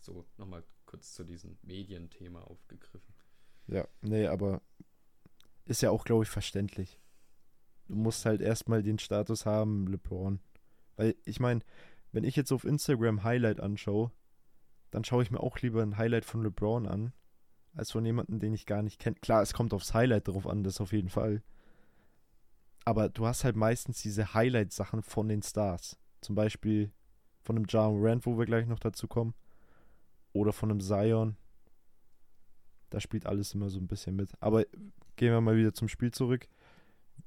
So, nochmal kurz zu diesem Medienthema aufgegriffen. Ja, nee, aber ist ja auch, glaube ich, verständlich. Du musst halt erstmal den Status haben, LeBron. Weil, ich meine, wenn ich jetzt auf Instagram Highlight anschaue, dann schaue ich mir auch lieber ein Highlight von LeBron an, als von jemandem, den ich gar nicht kenne. Klar, es kommt aufs Highlight drauf an, das auf jeden Fall. Aber du hast halt meistens diese Highlight-Sachen von den Stars. Zum Beispiel von einem John Rand, wo wir gleich noch dazu kommen. Oder von einem Zion. Da spielt alles immer so ein bisschen mit. Aber gehen wir mal wieder zum Spiel zurück.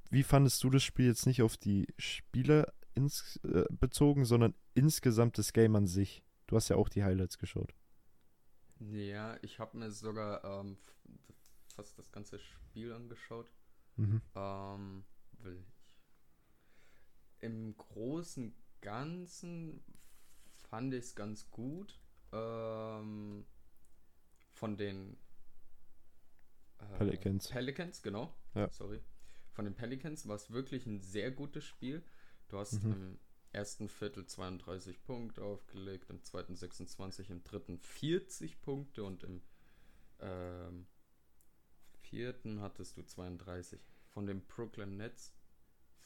Wie fandest du das Spiel jetzt nicht auf die Spieler ins, äh, bezogen, sondern insgesamt das Game an sich? Du hast ja auch die Highlights geschaut. Ja, ich habe mir sogar ähm, fast das ganze Spiel angeschaut. Mhm. Ähm, will ich. Im Großen Ganzen fand ich es ganz gut. Ähm, von den äh, Pelicans. Pelicans, genau. Ja. Sorry. Von den Pelicans war es wirklich ein sehr gutes Spiel. Du hast mhm. im ersten Viertel 32 Punkte aufgelegt, im zweiten 26, im dritten 40 Punkte und im ähm, vierten hattest du 32. Von den Brooklyn Nets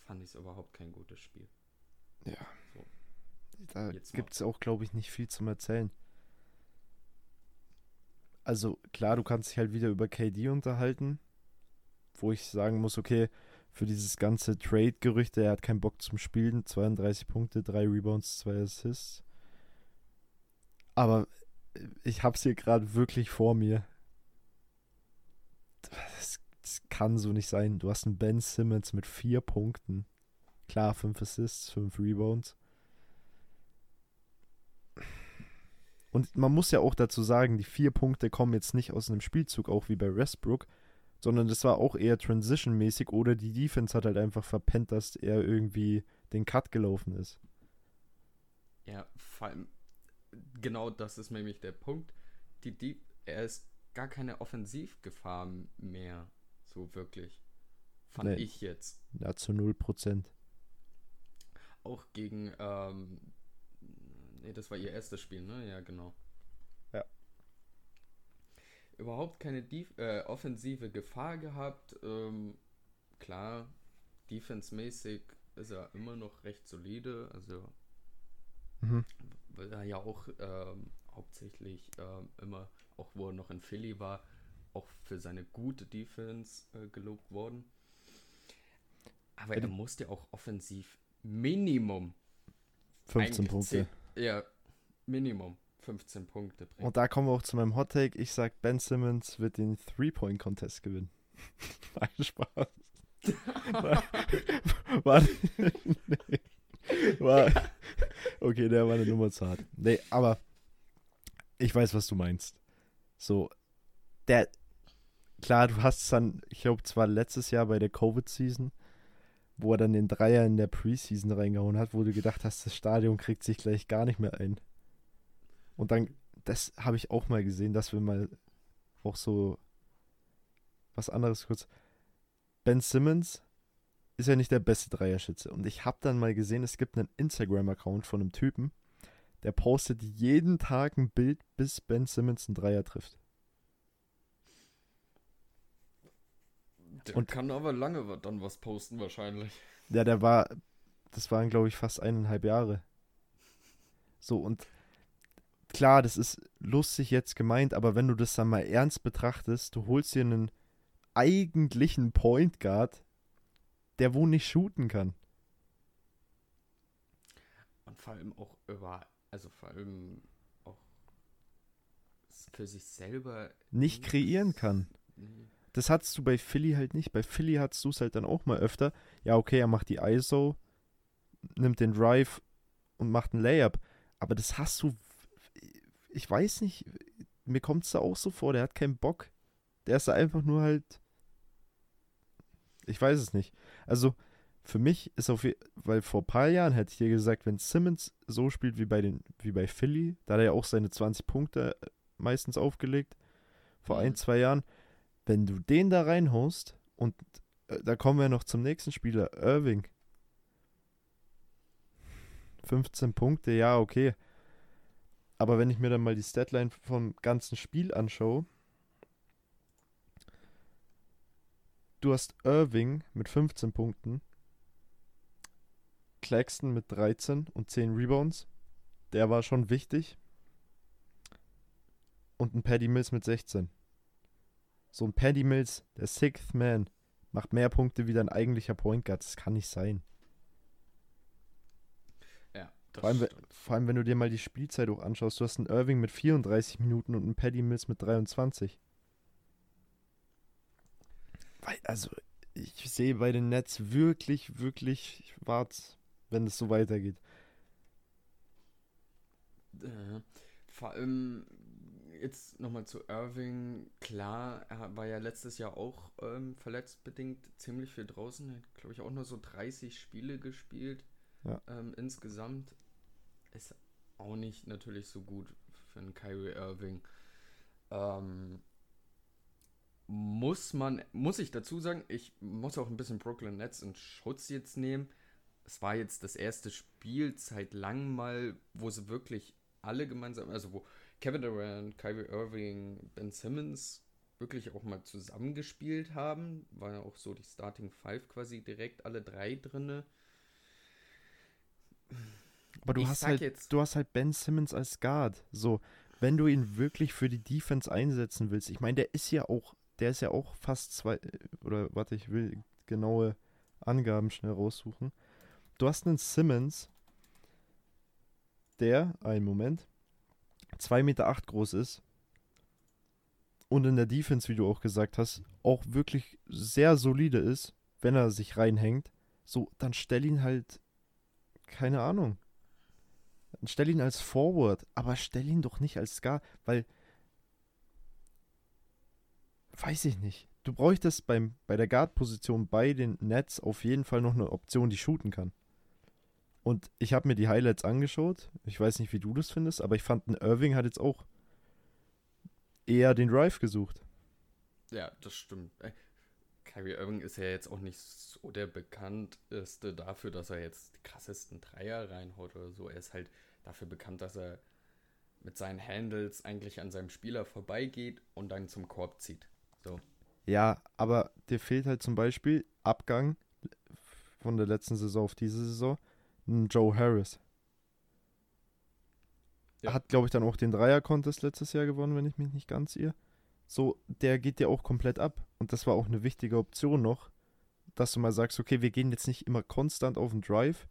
fand ich es überhaupt kein gutes Spiel. Ja. So. Da gibt es auch, glaube ich, nicht viel zum Erzählen. Also klar, du kannst dich halt wieder über KD unterhalten, wo ich sagen muss, okay, für dieses ganze Trade-Gerüchte, er hat keinen Bock zum Spielen. 32 Punkte, 3 Rebounds, 2 Assists. Aber ich hab's hier gerade wirklich vor mir. Das, das, kann so nicht sein. Du hast einen Ben Simmons mit 4 Punkten. Klar, 5 Assists, 5 Rebounds. Und man muss ja auch dazu sagen, die 4 Punkte kommen jetzt nicht aus einem Spielzug, auch wie bei Westbrook, sondern das war auch eher Transition-mäßig oder die Defense hat halt einfach verpennt, dass er irgendwie den Cut gelaufen ist. Ja, vor allem, genau das ist nämlich der Punkt. Die, die, er ist gar keine Offensivgefahr mehr, so wirklich. Fand nee. ich jetzt. Ja, zu 0%. Auch gegen, ähm, nee, das war ihr erstes Spiel, ne? Ja, genau überhaupt keine Def äh, offensive Gefahr gehabt. Ähm, klar, defense-mäßig ist er immer noch recht solide. Also, mhm. weil er ja auch ähm, hauptsächlich ähm, immer, auch wo er noch in Philly war, auch für seine gute Defense äh, gelobt worden. Aber er musste auch offensiv Minimum 15 Punkte. Ja, Minimum 15 Punkte bringen. Und da kommen wir auch zu meinem Hot Take. Ich sag, Ben Simmons wird den Three-Point-Contest gewinnen. Nein, Spaß. war, war, nee, war, okay, der war eine Nummer zu hart. Nee, aber ich weiß, was du meinst. So, der, klar, du hast es dann, ich glaube, zwar letztes Jahr bei der Covid-Season, wo er dann den Dreier in der Preseason reingehauen hat, wo du gedacht hast, das Stadion kriegt sich gleich gar nicht mehr ein. Und dann, das habe ich auch mal gesehen, dass wir mal auch so was anderes kurz. Ben Simmons ist ja nicht der beste Dreierschütze. Und ich habe dann mal gesehen, es gibt einen Instagram-Account von einem Typen, der postet jeden Tag ein Bild, bis Ben Simmons einen Dreier trifft. Der und kann aber lange dann was posten wahrscheinlich. Ja, der war, das waren glaube ich fast eineinhalb Jahre. So und klar, das ist lustig jetzt gemeint, aber wenn du das dann mal ernst betrachtest, du holst dir einen eigentlichen Point Guard, der wo nicht shooten kann. Und vor allem auch über, also vor allem auch für sich selber Nicht kreieren kann. Nee. Das hattest du bei Philly halt nicht. Bei Philly hattest du es halt dann auch mal öfter. Ja, okay, er macht die ISO, nimmt den Drive und macht einen Layup. Aber das hast du, ich weiß nicht, mir kommt es da auch so vor, der hat keinen Bock. Der ist da einfach nur halt, ich weiß es nicht. Also für mich ist auf, je- weil vor ein paar Jahren hätte ich dir gesagt, wenn Simmons so spielt wie bei, den, wie bei Philly, da hat er ja auch seine 20 Punkte meistens aufgelegt, vor Mhm. ein, zwei Jahren, wenn du den da reinhaust und äh, da kommen wir noch zum nächsten Spieler, Irving. 15 Punkte, ja, okay. Aber wenn ich mir dann mal die Statline vom ganzen Spiel anschaue, du hast Irving mit 15 Punkten, Claxton mit 13 und 10 Rebounds. Der war schon wichtig. Und ein Paddy Mills mit 16. So ein Paddy Mills, der Sixth Man, macht mehr Punkte wie dein eigentlicher Point Guard. Das kann nicht sein. Vor allem, vor allem, wenn du dir mal die Spielzeit auch anschaust. Du hast einen Irving mit 34 Minuten und einen Paddy Mills mit 23. Weil, also, ich sehe bei den Nets wirklich, wirklich, ich warte, wenn es so weitergeht. Äh, vor allem jetzt nochmal zu Irving. Klar, er war ja letztes Jahr auch ähm, verletztbedingt ziemlich viel draußen. Er hat, glaube ich, auch nur so 30 Spiele gespielt. Ja. Ähm, insgesamt ist auch nicht natürlich so gut für einen Kyrie Irving. Ähm, muss man, muss ich dazu sagen, ich muss auch ein bisschen Brooklyn Nets in Schutz jetzt nehmen. Es war jetzt das erste Spiel seit langem mal, wo sie wirklich alle gemeinsam, also wo Kevin Durant, Kyrie Irving, Ben Simmons wirklich auch mal zusammengespielt haben. War ja auch so die Starting Five quasi direkt alle drei drinne. Aber du Ich hast halt, jetzt- du hast halt Ben Simmons als Guard. So, wenn du ihn wirklich für die Defense einsetzen willst, ich meine, der ist ja auch, der ist ja auch fast zwei, oder warte, ich will genaue Angaben schnell raussuchen. Du hast einen Simmons, der, einen Moment, 2,8 Meter acht groß ist und in der Defense, wie du auch gesagt hast, auch wirklich sehr solide ist, wenn er sich reinhängt. So, dann stell ihn halt, keine Ahnung, dann stell ihn als Forward, aber stell ihn doch nicht als Scar, weil weiß ich nicht. Du bräuchtest beim, bei der Guard-Position bei den Nets auf jeden Fall noch eine Option, die shooten kann. Und ich habe mir die Highlights angeschaut. Ich weiß nicht, wie du das findest, aber ich fand, ein Irving hat jetzt auch eher den Drive gesucht. Ja, das stimmt. Kyrie Irving ist ja jetzt auch nicht so der bekannteste dafür, dass er jetzt die krassesten Dreier reinhaut oder so. Er ist halt dafür bekannt, dass er mit seinen Handles eigentlich an seinem Spieler vorbeigeht und dann zum Korb zieht. So. Ja, aber dir fehlt halt zum Beispiel Abgang von der letzten Saison auf diese Saison ein Joe Harris. Ja. Hat, glaube ich, dann auch den Dreier-Contest letztes Jahr gewonnen, wenn ich mich nicht ganz irre. So, der geht dir auch komplett ab. Und das war auch eine wichtige Option noch, dass du mal sagst, okay, wir gehen jetzt nicht immer konstant auf den Drive,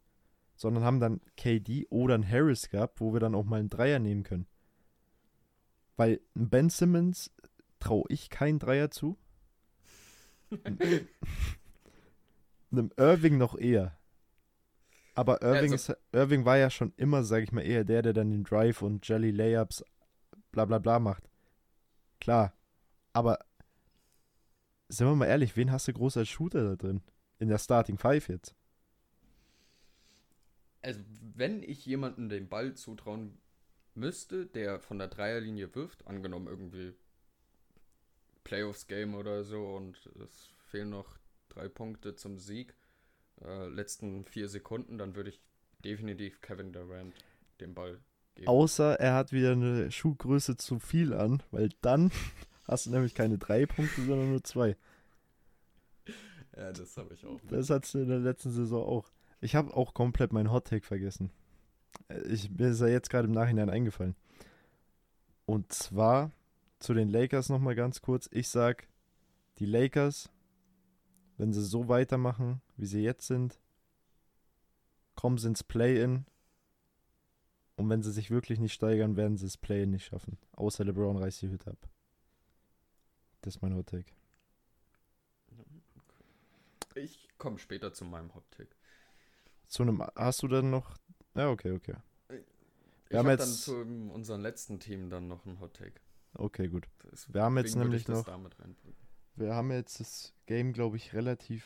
sondern haben dann KD oder einen Harris gehabt, wo wir dann auch mal einen Dreier nehmen können. Weil ein Ben Simmons traue ich keinen Dreier zu. Einem Irving noch eher. Aber Irving, Also- ist, Irving war ja schon immer, sag ich mal, eher der, der dann den Drive und Jelly Layups bla bla bla macht. Klar. Aber sind wir mal ehrlich, wen hast du groß als Shooter da drin? In der Starting Five jetzt. Also, wenn ich jemanden den Ball zutrauen müsste, der von der Dreierlinie wirft, angenommen irgendwie Playoffs-Game oder so und es fehlen noch drei Punkte zum Sieg, äh, letzten vier Sekunden, dann würde ich definitiv Kevin Durant den Ball geben. Außer er hat wieder eine Schuhgröße zu viel an, weil dann hast du nämlich keine drei Punkte, sondern nur zwei. Ja, das habe ich auch. Das hattest du in der letzten Saison auch. Ich habe auch komplett meinen Hot Take vergessen. Äh, Ich, mir ist er jetzt gerade im Nachhinein eingefallen. Und zwar zu den Lakers nochmal ganz kurz. Ich sag, die Lakers, wenn sie so weitermachen, wie sie jetzt sind, kommen sie ins Play-In. Und wenn sie sich wirklich nicht steigern, werden sie das Play-In nicht schaffen. Außer LeBron reißt die Hütte ab. Das ist mein Hot Take. Ich komme später zu meinem Hot Take. Zu einem, hast du dann noch? Ja, okay, okay. Ich haben habe dann jetzt- zu unserem letzten Team dann noch einen Hot Take. Okay, gut. Deswegen Wir haben jetzt nämlich ich das noch-. Wir haben jetzt das Game, glaube ich, relativ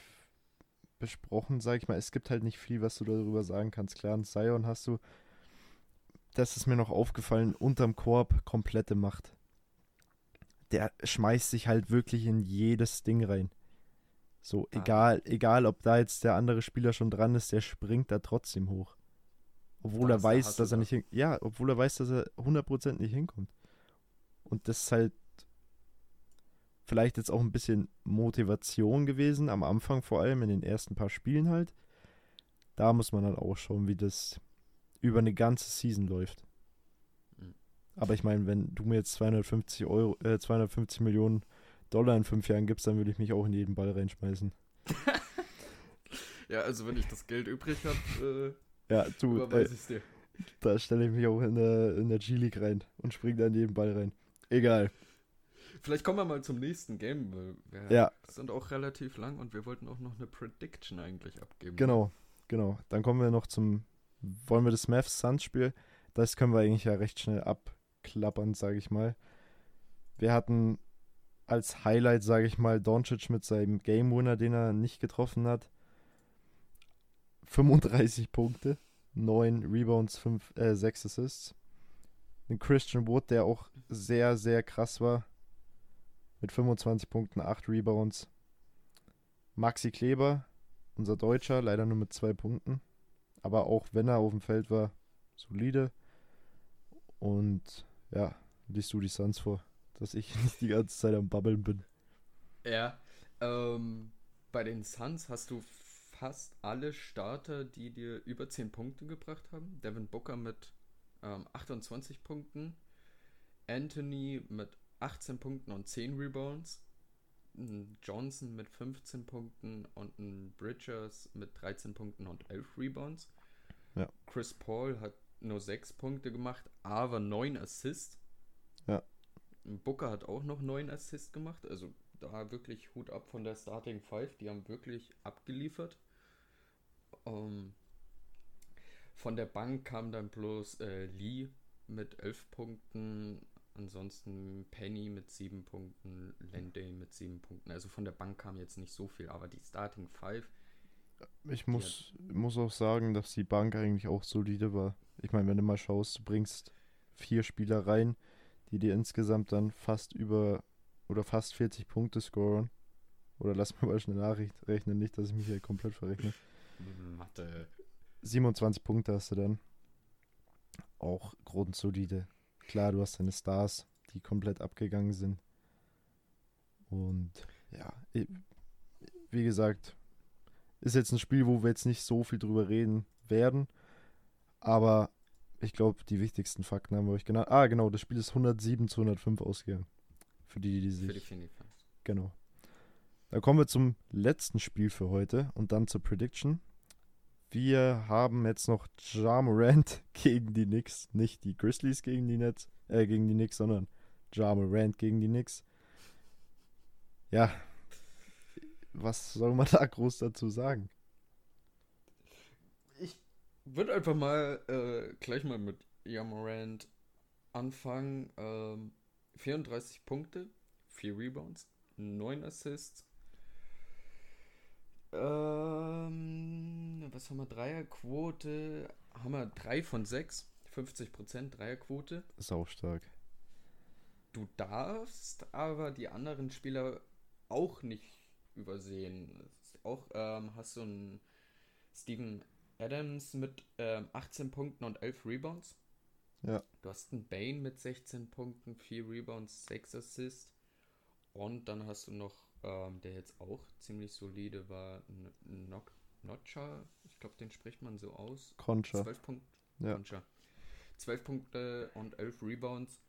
besprochen, sag ich mal. Es gibt halt nicht viel, was du darüber sagen kannst. Klar, und Zion hast du, das ist mir noch aufgefallen, unterm Korb komplette Macht. Der schmeißt sich halt wirklich in jedes Ding rein. So, Ah. egal, egal, ob da jetzt der andere Spieler schon dran ist, der springt da trotzdem hoch. Obwohl Da er weiß, dass er nicht hin, ja, obwohl er weiß, dass er 100% nicht hinkommt. Und das ist halt vielleicht jetzt auch ein bisschen Motivation gewesen, am Anfang vor allem, in den ersten paar Spielen halt. Da muss man dann auch schauen, wie das über eine ganze Season läuft. Aber ich meine, wenn du mir jetzt 250 Euro, äh, 250 Millionen Dollar in fünf Jahren gibst, dann würde ich mich auch in jeden Ball reinschmeißen. Ja, also wenn ich das Geld übrig habe, Ja, äh, du, äh, überweise ich es dir. da stelle ich mich auch in der, in der G-League rein und springe da in jeden Ball rein. Egal. Vielleicht kommen wir mal zum nächsten Game, weil wir Ja. sind auch relativ lang und wir wollten auch noch eine Prediction eigentlich abgeben. Genau, genau. Dann kommen wir noch zum. Wollen wir das Mavs Suns Spiel? Das können wir eigentlich ja recht schnell abklappern, sage ich mal. Wir hatten als Highlight, sage ich mal, Doncic mit seinem Game Winner, den er nicht getroffen hat. 35 Punkte, 9 Rebounds, 5, äh, 6 Assists. Ein Christian Wood, der auch sehr, sehr krass war. Mit 25 Punkten, 8 Rebounds. Maxi Kleber, unser Deutscher, leider nur mit zwei Punkten. Aber auch wenn er auf dem Feld war, solide. Und ja, liest du die Suns vor, dass ich nicht die ganze Zeit am Babbeln bin. Ja, ähm, bei den Suns hast du fast alle Starter, die dir über 10 Punkte gebracht haben. Devin Booker mit ähm, 28 Punkten, Anthony mit 18 Punkten und 10 Rebounds, Johnson mit 15 Punkten und ein Bridgers mit 13 Punkten und 11 Rebounds. Ja. Chris Paul hat nur 6 Punkte gemacht, aber 9 Assists. Ja. Booker hat auch noch 9 Assists gemacht, also da wirklich Hut ab von der Starting Five, die haben wirklich abgeliefert. Ähm, von der Bank kam dann bloß äh, Lee mit 11 Punkten, ansonsten Penny mit 7 Punkten, Lenday mit 7 Punkten. Also von der Bank kam jetzt nicht so viel, aber die Starting Five, Ich muss, muss auch sagen, dass die Bank eigentlich auch solide war. Ich meine, wenn du mal schaust, du bringst vier Spieler rein, die dir insgesamt dann fast über oder fast 40 Punkte scoren. Oder lass mir mal schnell nachrechnen, nicht, dass ich mich hier komplett verrechne. Mathe. 27 Punkte hast du dann. Auch grundsolide. Klar, du hast deine Stars, die komplett abgegangen sind. Und ja, wie gesagt, ist jetzt ein Spiel, wo wir jetzt nicht so viel drüber reden werden. Aber ich glaube, die wichtigsten Fakten haben wir euch genannt. Ah, genau, das Spiel ist 107 zu 105 ausgegangen. Für die, die sich Für die Finifans. Genau. Dann kommen wir zum letzten Spiel für heute und dann zur Prediction. Wir haben jetzt noch Ja Morant gegen die Knicks. Nicht die Grizzlies gegen die Nets, äh, gegen die Knicks, sondern Ja Morant gegen die Knicks. Ja. Was soll man da groß dazu sagen? Würde einfach mal äh, gleich mal mit Yamorant anfangen. Ähm, 34 Punkte, 4 Rebounds, 9 Assists. Ähm, was haben wir? Dreierquote. Haben wir 3 von 6. 50% Dreierquote. Ist auch stark. Du darfst aber die anderen Spieler auch nicht übersehen. Auch ähm, hast du einen Steven Adams mit ähm, 18 Punkten und 11 Rebounds. Ja. Du hast einen Bane mit 16 Punkten, 4 Rebounds, 6 Assists. Und dann hast du noch, ähm, der jetzt auch ziemlich solide war, N- Nok Notcha. Ich glaube, den spricht man so aus. Concha. 12 Punkte. Ja. Concha. 12 Punkte und 11 Rebounds.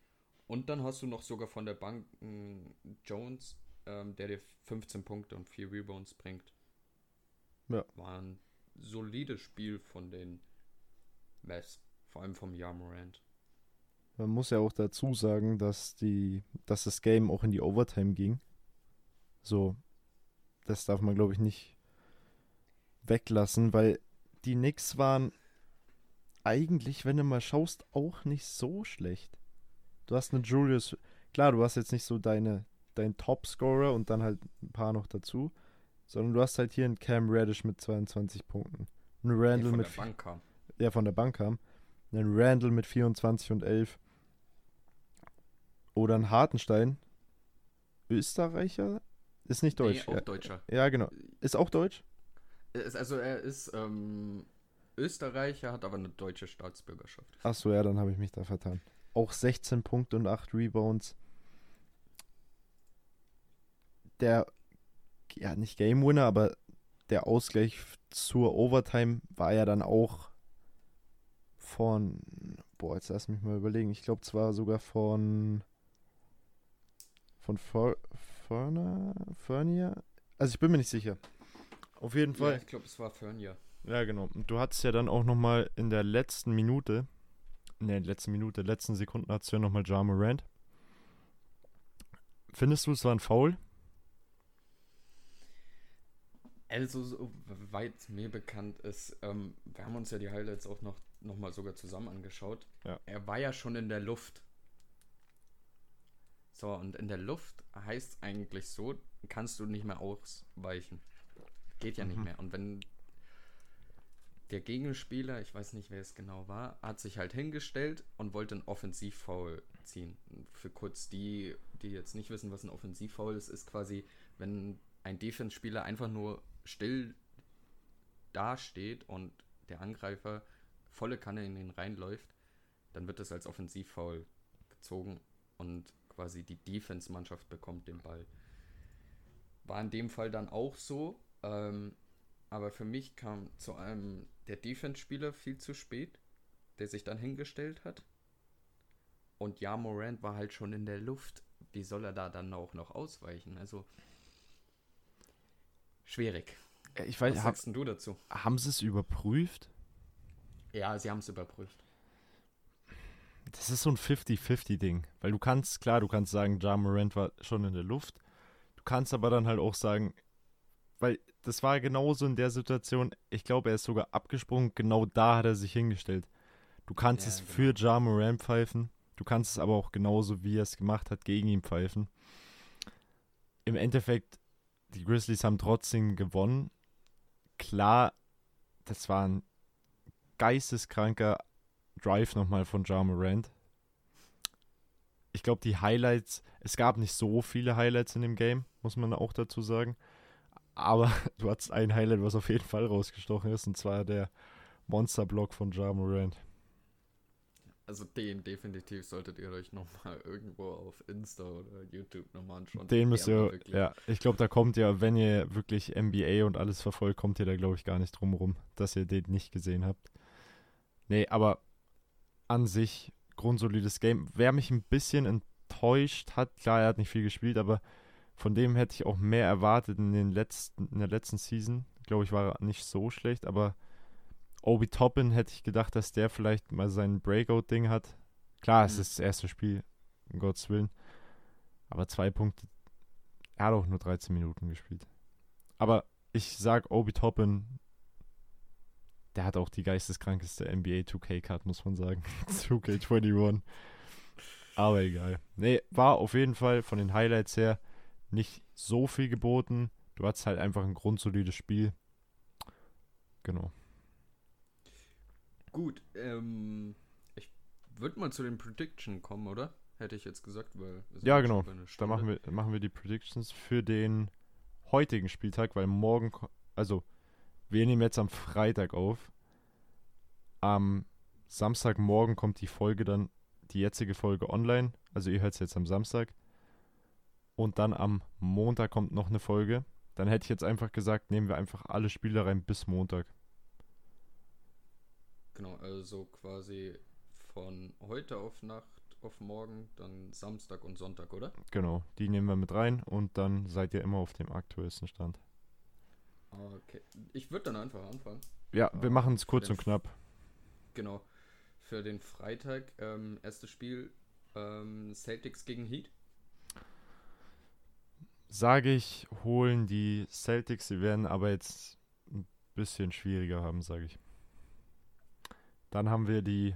Und dann hast du noch sogar von der Bank äh, Jones, ähm, der dir 15 Punkte und 4 Rebounds bringt. Ja. War ein solides Spiel von den Mavs, vor allem vom Yamorant. Man muss ja auch dazu sagen, dass die, dass das Game auch in die Overtime ging. So, das darf man, glaube ich, nicht weglassen, weil die Knicks waren eigentlich, wenn du mal schaust, auch nicht so schlecht. Du hast einen Julius, klar, du hast jetzt nicht so deine, deinen Topscorer und dann halt ein paar noch dazu, sondern du hast halt hier einen Cam Reddish mit 22 Punkten. Einen Der Randall von mit der Bank kam. der von der Bank kam. Einen Randall mit 24 und 11. Oder ein Hartenstein. Österreicher? Ist nicht deutsch. Nee, auch ja, Deutscher. ja, genau. Ist auch deutsch? Ist- Also er ist ähm, Österreicher, hat aber eine deutsche Staatsbürgerschaft. Achso, ja, dann habe ich mich da vertan. Auch 16 Punkte und 8 Rebounds. Der, ja, nicht Game Winner, aber der Ausgleich zur Overtime war ja dann auch von, boah, jetzt lass mich mal überlegen. Ich glaube zwar sogar von, von Fer- Ferner, Fernier? Also ich bin mir nicht sicher. Auf jeden Ja, Fall. ich glaube, es war Fernja. Ja, genau. Und du hattest ja dann auch nochmal in der letzten Minute, ne, letzten Minute, letzten Sekunden hattest du ja nochmal Ja Morant. Findest du, es war ein Foul? Also, so weit mir bekannt ist, ähm, wir haben uns ja die Highlights auch noch, noch mal sogar zusammen angeschaut. Ja. Er war ja schon in der Luft. So, und in der Luft heißt eigentlich so, kannst du nicht mehr ausweichen. Geht ja nicht Mhm. mehr. Und wenn der Gegenspieler, ich weiß nicht, wer es genau war, hat sich halt hingestellt und wollte einen Offensivfoul ziehen. Für kurz die, die jetzt nicht wissen, was ein Offensivfoul ist, ist quasi, wenn ein Defense-Spieler einfach nur still dasteht und der Angreifer volle Kanne in ihn reinläuft, dann wird das als Offensivfoul gezogen und quasi die Defense-Mannschaft bekommt den Ball. War in dem Fall dann auch so, ähm, aber für mich kam zu allem der Defense-Spieler viel zu spät, der sich dann hingestellt hat. Und ja, Morant war halt schon in der Luft. Wie soll er da dann auch noch ausweichen? Also schwierig. Ich Was weiß, hab, sagst du dazu? haben sie es überprüft? Ja, sie haben es überprüft. Das ist so ein 50-50-Ding. Weil du kannst, klar, du kannst sagen, Ja Morant war schon in der Luft. Du kannst aber dann halt auch sagen, weil das war genauso in der Situation, ich glaube, er ist sogar abgesprungen, genau da hat er sich hingestellt. Du kannst Ja, es genau. für Ja Morant pfeifen, du kannst es aber auch genauso, wie er es gemacht hat, gegen ihn pfeifen. Im Endeffekt, die Grizzlies haben trotzdem gewonnen. Klar, das war ein geisteskranker Drive nochmal von Ja Morant. Ich glaube, die Highlights, es gab nicht so viele Highlights in dem Game, muss man auch dazu sagen. Aber du hattest ein Highlight, was auf jeden Fall rausgestochen ist, und zwar der Monsterblock von Ja Morant. Also den definitiv solltet ihr euch nochmal irgendwo auf Insta oder YouTube nochmal anschauen. Den müsst ihr, wirklich- ja, ich glaube, da kommt ihr, wenn ihr wirklich NBA und alles verfolgt, kommt ihr da, glaube ich, gar nicht drum rum, dass ihr den nicht gesehen habt. Nee, aber an sich grundsolides Game. Wer mich ein bisschen enttäuscht hat, klar, er hat nicht viel gespielt, aber von dem hätte ich auch mehr erwartet in, den letzten, in der letzten Season. Glaube ich, war er nicht so schlecht, aber Obi Toppin hätte ich gedacht, dass der vielleicht mal sein Breakout-Ding hat. Klar, es Mhm. ist das erste Spiel, um Gottes Willen. Aber zwei Punkte. Er hat auch nur 13 Minuten gespielt. Aber ich sag, Obi Toppin, der hat auch die geisteskrankeste NBA 2K-Card, muss man sagen. 2K21. Aber egal. Nee, war auf jeden Fall von den Highlights her nicht so viel geboten. Du hattest halt einfach ein grundsolides Spiel. Genau. Gut, ähm, ich würde mal zu den Prediction kommen, oder? Hätte ich jetzt gesagt, weil Ja, genau. Da machen wir, machen wir die Predictions für den heutigen Spieltag, weil morgen, also wir nehmen jetzt am Freitag auf. Am Samstagmorgen kommt die Folge dann, die jetzige Folge online. Also ihr hört es jetzt am Samstag. Und dann am Montag kommt noch eine Folge. Dann hätte ich jetzt einfach gesagt, nehmen wir einfach alle Spiele rein bis Montag. Genau, also quasi von heute auf Nacht auf morgen, dann Samstag und Sonntag, oder? Genau, die nehmen wir mit rein und dann seid ihr immer auf dem aktuellsten Stand. Okay. Ich würde dann einfach anfangen. Ja, wir Ah, machen es kurz und knapp. Genau. Für den Freitag, ähm, erstes Spiel, ähm, Celtics gegen Heat. Sage ich, holen die Celtics, sie werden aber jetzt ein bisschen schwieriger haben, sage ich. Dann haben wir die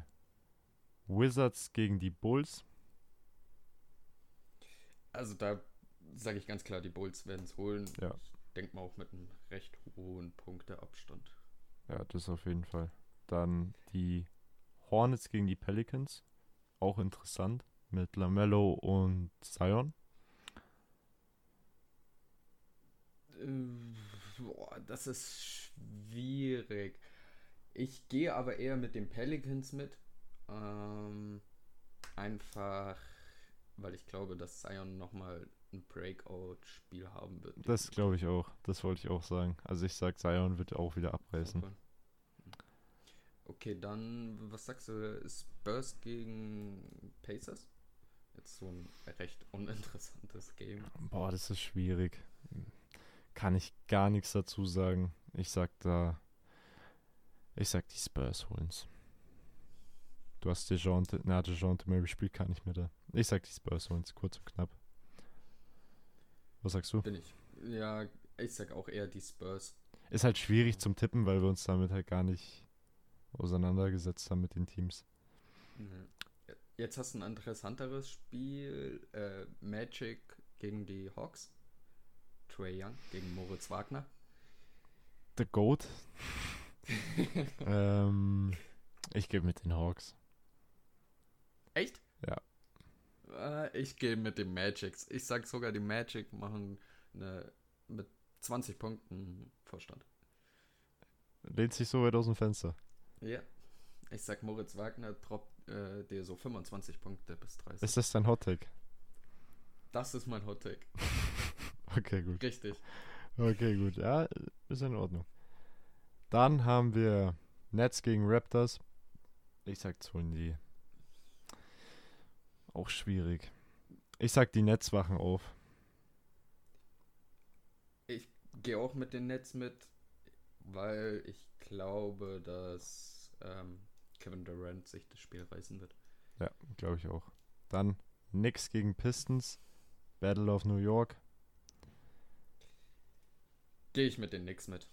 Wizards gegen die Bulls. Also da sage ich ganz klar, die Bulls werden es holen. Ja. Ich denke mal auch mit einem recht hohen Punkteabstand. Ja, das auf jeden Fall. Dann die Hornets gegen die Pelicans. Auch interessant. Mit Lamello und Zion. Äh, boah, das ist schwierig. Ich gehe aber eher mit den Pelicans mit. Ähm, einfach, weil ich glaube, dass Zion nochmal ein Breakout-Spiel haben wird. Das glaube ich auch. Das wollte ich auch sagen. Also ich sag, Zion wird auch wieder abreißen. Okay. Okay, dann, was sagst du, Spurs gegen Pacers? Jetzt so ein recht uninteressantes Game. Boah, das ist schwierig. Kann ich gar nichts dazu sagen. Ich sag da. Ich sag, die Spurs holen's. Du hast DeJounte, na, DeJounte Murray spielt gar nicht mehr da. Ich sag, die Spurs holen's, kurz und knapp. Was sagst du? Bin ich. Ja, ich sag auch eher die Spurs. Ist halt schwierig zum Tippen, weil wir uns damit halt gar nicht auseinandergesetzt haben mit den Teams. Mhm. Jetzt hast du ein interessanteres Spiel. Äh, Magic gegen die Hawks. Trey Young gegen Moritz Wagner. The Goat. ähm, ich gebe mit den Hawks. Echt? Ja. Äh, ich gehe mit den Magics. Ich sag sogar, die Magic machen eine, mit 20 Punkten Vorstand. Lehnt sich so weit aus dem Fenster. Ja. Ich sag, Moritz Wagner droppt äh, dir so 25 Punkte bis 30. Ist das dein Hottake? das ist mein Hot Take. Okay, gut. Richtig. Okay, gut. Ja, ist in Ordnung. Dann haben wir Nets gegen Raptors. Ich sag, das holen die. Auch schwierig. Ich sag, die Nets wachen auf. Ich gehe auch mit den Nets mit, weil ich glaube, dass ähm, Kevin Durant sich das Spiel reißen wird. Ja, glaube ich auch. Dann Knicks gegen Pistons. Battle of New York. Gehe ich mit den Knicks mit.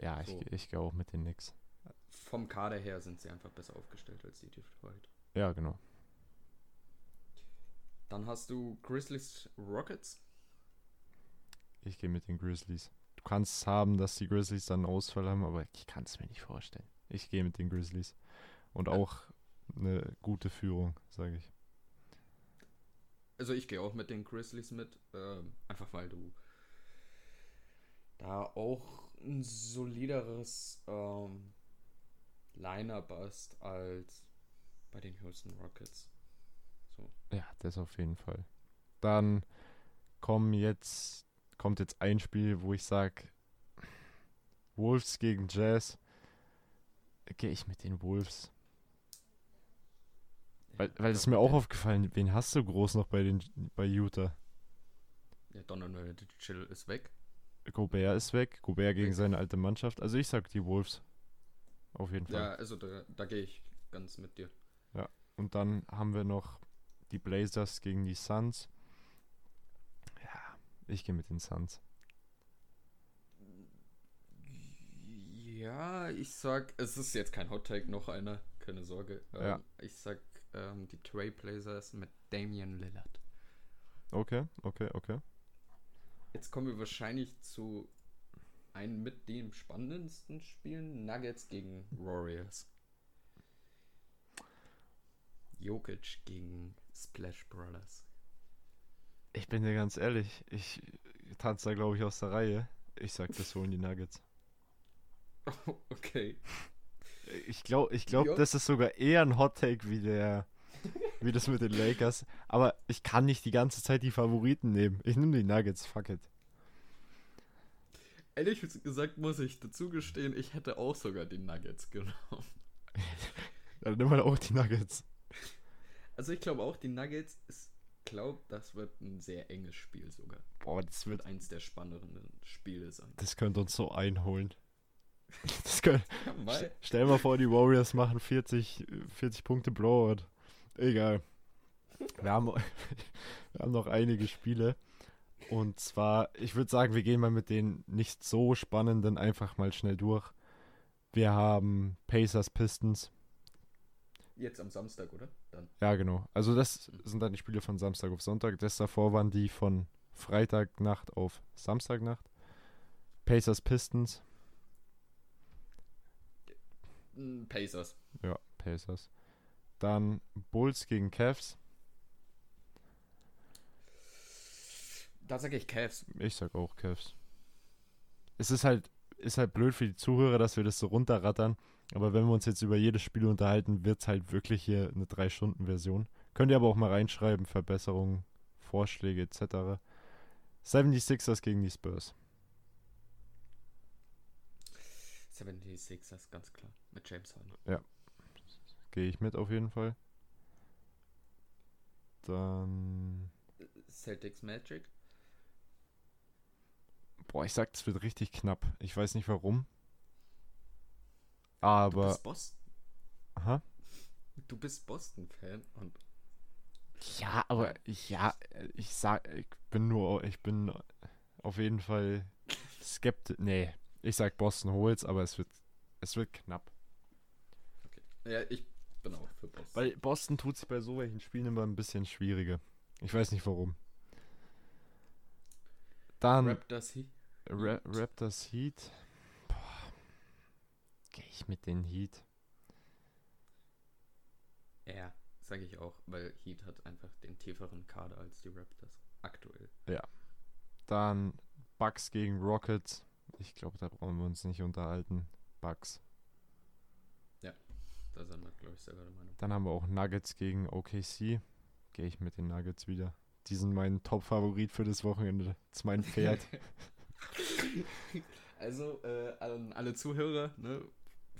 Ja, ich, So. ich gehe auch mit den Knicks. Vom Kader her sind sie einfach besser aufgestellt als die Detroit. Ja, genau. Dann hast du Grizzlies Rockets. Ich gehe mit den Grizzlies. Du kannst es haben, dass die Grizzlies dann einen Ausfall haben, aber ich kann es mir nicht vorstellen. Ich gehe mit den Grizzlies. Und auch eine gute Führung, sage ich. Also ich gehe auch mit den Grizzlies mit. Ähm, einfach weil du da auch ein solideres ähm, Line-Up hast als bei den Houston Rockets. So. Ja, das auf jeden Fall. Dann kommen jetzt, kommt jetzt ein Spiel, wo ich sage, Wolves gegen Jazz. Gehe ich mit den Wolves. Weil, weil es ist mir auch aufgefallen, wen hast du groß noch bei den bei Utah? Ja, Donovan Chill ist weg. Gobert ist weg, Gobert gegen seine alte Mannschaft. Also ich sag die Wolves. Auf jeden Fall. Ja, also da, da gehe ich ganz mit dir. Und dann haben wir noch die Blazers gegen die Suns. Ja, ich gehe mit den Suns. Ja, ich sag, es ist jetzt kein Hot Take, noch einer, keine Sorge. Ähm, Ja. Ich sag ähm, die Trailblazers mit Damian Lillard. Okay, okay, okay. Jetzt kommen wir wahrscheinlich zu einem mit dem spannendsten Spielen, Nuggets gegen Warriors. Jokic gegen Splash Brothers. Ich bin dir ganz ehrlich, ich tanze da glaube ich aus der Reihe. Ich sag, das holen die Nuggets. okay. Ich glaube, ich glaub, das ist sogar eher ein Hot Take wie der, wie das mit den Lakers. Aber ich kann nicht die ganze Zeit die Favoriten nehmen. Ich nehme die Nuggets, fuck it. Ehrlich gesagt muss ich dazu gestehen, ich hätte auch sogar die Nuggets genommen. Dann nimm halt auch die Nuggets. Also ich glaube auch, die Nuggets, ich glaube, das wird ein sehr enges Spiel sogar. Boah, das wird. Eins der spannenderen Spiele sein. Das könnte uns so einholen. Das könnte, Weil, stell mal vor, die Warriors machen 40, 40 Punkte Blowout. Egal. Wir haben, wir haben noch einige Spiele. Und zwar, ich würde sagen, wir gehen mal mit den nicht so spannenden einfach mal schnell durch. Wir haben Pacers Pistons. jetzt am Samstag, oder? Dann. Ja, genau. Also das sind dann die Spiele von Samstag auf Sonntag. Das davor waren die von Freitagnacht auf Samstagnacht. Pacers Pistons. Pacers. Ja, Pacers. Dann Bulls gegen Cavs. Da sage ich Cavs. Ich sag auch Cavs. Es ist halt, ist halt blöd für die Zuhörer, dass wir das so runterrattern. Aber wenn wir uns jetzt über jedes Spiel unterhalten, wird es halt wirklich hier eine 3-Stunden-Version. Könnt ihr aber auch mal reinschreiben, Verbesserungen, Vorschläge etc. 76ers gegen die Spurs. 76ers, ganz klar. Mit James Harden. Gehe ich mit auf jeden Fall. Dann. Celtics Magic. Boah, ich sag, es wird richtig knapp. Ich weiß nicht warum. Du Aber. bist Boston. Aha. Du bist Boston-Fan und Ja, aber ja, ich sag, ich bin nur, ich bin auf jeden Fall skeptisch. Nee, ich sag Boston holt's, aber es wird, es wird knapp. ja, ich auch für Boston. Weil Boston tut sich bei so welchen Spielen immer ein bisschen schwieriger. Ich weiß nicht warum. Dann Raptors Heat. Ra Raptors Heat. Boah. Gehe ich mit den Heat? Ja, sage ich auch, weil Heat hat einfach den tieferen Kader als die Raptors. Aktuell. Dann Bucks gegen Rockets. Ich glaube, da brauchen wir uns nicht unterhalten. Bucks. Da sind wir, glaube ich, selber der Meinung. Dann haben wir auch Nuggets gegen OKC. Gehe ich mit den Nuggets wieder. Die sind mein Top-Favorit für das Wochenende. Das ist mein Pferd. Also, äh, an alle Zuhörer, ne?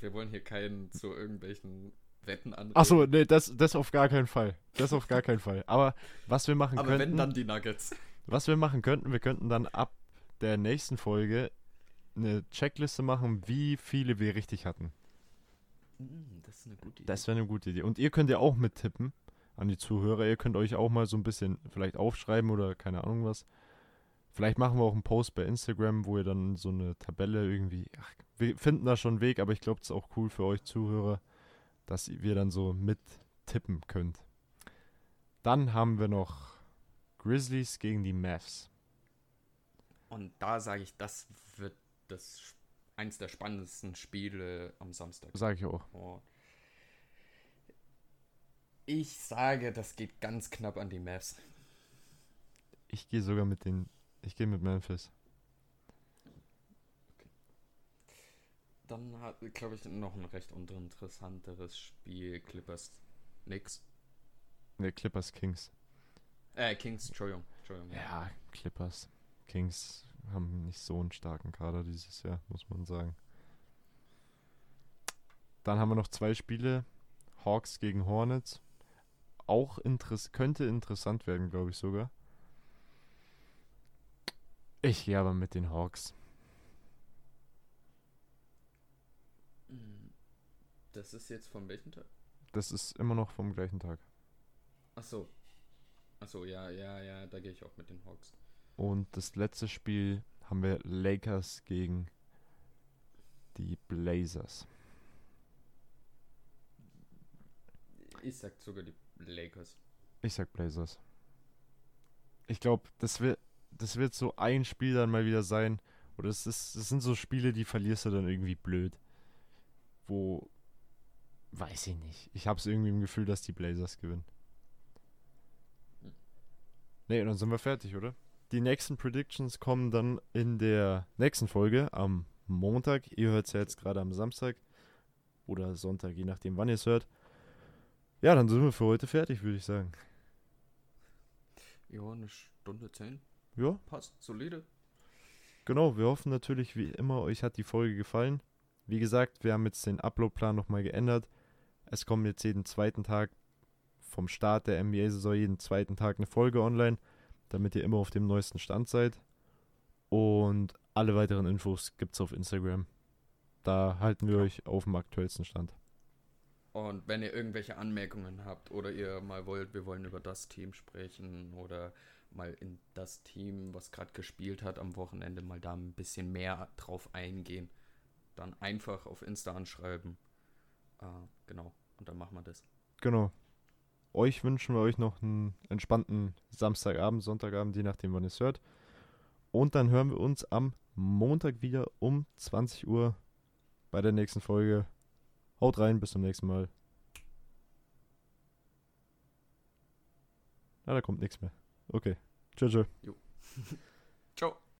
Wir wollen hier keinen zu irgendwelchen Wetten anregen. Achso, nee, das, das auf gar keinen Fall. Das auf gar keinen Fall. Aber was wir machen Aber könnten, wenn, dann die Nuggets. was wir machen könnten, wir könnten dann ab der nächsten Folge eine Checkliste machen, wie viele wir richtig hatten. Mm, das ist eine gute Idee. Das wäre eine gute Idee. Und ihr könnt ja auch mittippen an die Zuhörer. Ihr könnt euch auch mal so ein bisschen vielleicht aufschreiben oder keine Ahnung was. Vielleicht machen wir auch einen Post bei Instagram, wo ihr dann so eine Tabelle irgendwie. Ach, wir finden da schon einen Weg, aber ich glaube, es ist auch cool für euch Zuhörer, dass wir dann so mittippen könnt. Dann haben wir noch Grizzlies gegen die Mavs. Und da sage ich, das wird das sp- eins der spannendsten Spiele am Samstag. Sage ich auch. Oh. Ich sage, das geht ganz knapp an die Mavs. Ich gehe sogar mit den. Ich gehe mit Memphis. Dann hat, glaube ich, noch ein recht uninteressanteres Spiel. Clippers nix. Ne, Clippers Kings. Äh, Kings, Entschuldigung. Entschuldigung. Ja, Clippers. Kings haben nicht so einen starken Kader dieses Jahr, muss man sagen. Dann haben wir noch zwei Spiele. Hawks gegen Hornets. Auch interess könnte interessant werden, glaube ich sogar. Ich gehe aber mit den Hawks. Das ist jetzt von welchem Tag? Das ist immer noch vom gleichen Tag. Ach so. Ach so, ja, ja, ja, da gehe ich auch mit den Hawks. Und das letzte Spiel haben wir Lakers gegen die Blazers. Ich sag sogar die Lakers. Ich sag Blazers. Ich glaube, das wird, das wird so ein Spiel dann mal wieder sein. Oder es ist, das sind so Spiele, die verlierst du dann irgendwie blöd. Wo, weiß ich nicht. Ich habe es irgendwie im Gefühl, dass die Blazers gewinnen. Hm. Nee, dann sind wir fertig, oder? Die nächsten Predictions kommen dann in der nächsten Folge am Montag. Ihr hört es ja jetzt gerade am Samstag oder Sonntag, je nachdem, wann ihr es hört. Ja, dann sind wir für heute fertig, würde ich sagen. Ja, eine Stunde zehn. Ja, Passt, solide. Genau, wir hoffen natürlich wie immer, euch hat die Folge gefallen. Wie gesagt, wir haben jetzt den Uploadplan nochmal geändert. Es kommen jetzt jeden zweiten Tag vom Start der NBA-Saison jeden zweiten Tag eine Folge online, damit ihr immer auf dem neuesten Stand seid. Und alle weiteren Infos gibt es auf Instagram. Da halten wir Ja. euch auf dem aktuellsten Stand. Und wenn ihr irgendwelche Anmerkungen habt oder ihr mal wollt, wir wollen über das Team sprechen oder mal in das Team, was gerade gespielt hat am Wochenende, mal da ein bisschen mehr drauf eingehen, dann einfach auf Insta anschreiben. Äh, genau, und dann machen wir das. Genau. Euch wünschen wir euch noch einen entspannten Samstagabend, Sonntagabend, je nachdem, wann ihr es hört. Und dann hören wir uns am Montag wieder um 20 Uhr bei der nächsten Folge. Haut rein, bis zum nächsten Mal. Ja, da kommt nichts mehr. Okay. Tschüss. tschüss. Ciao.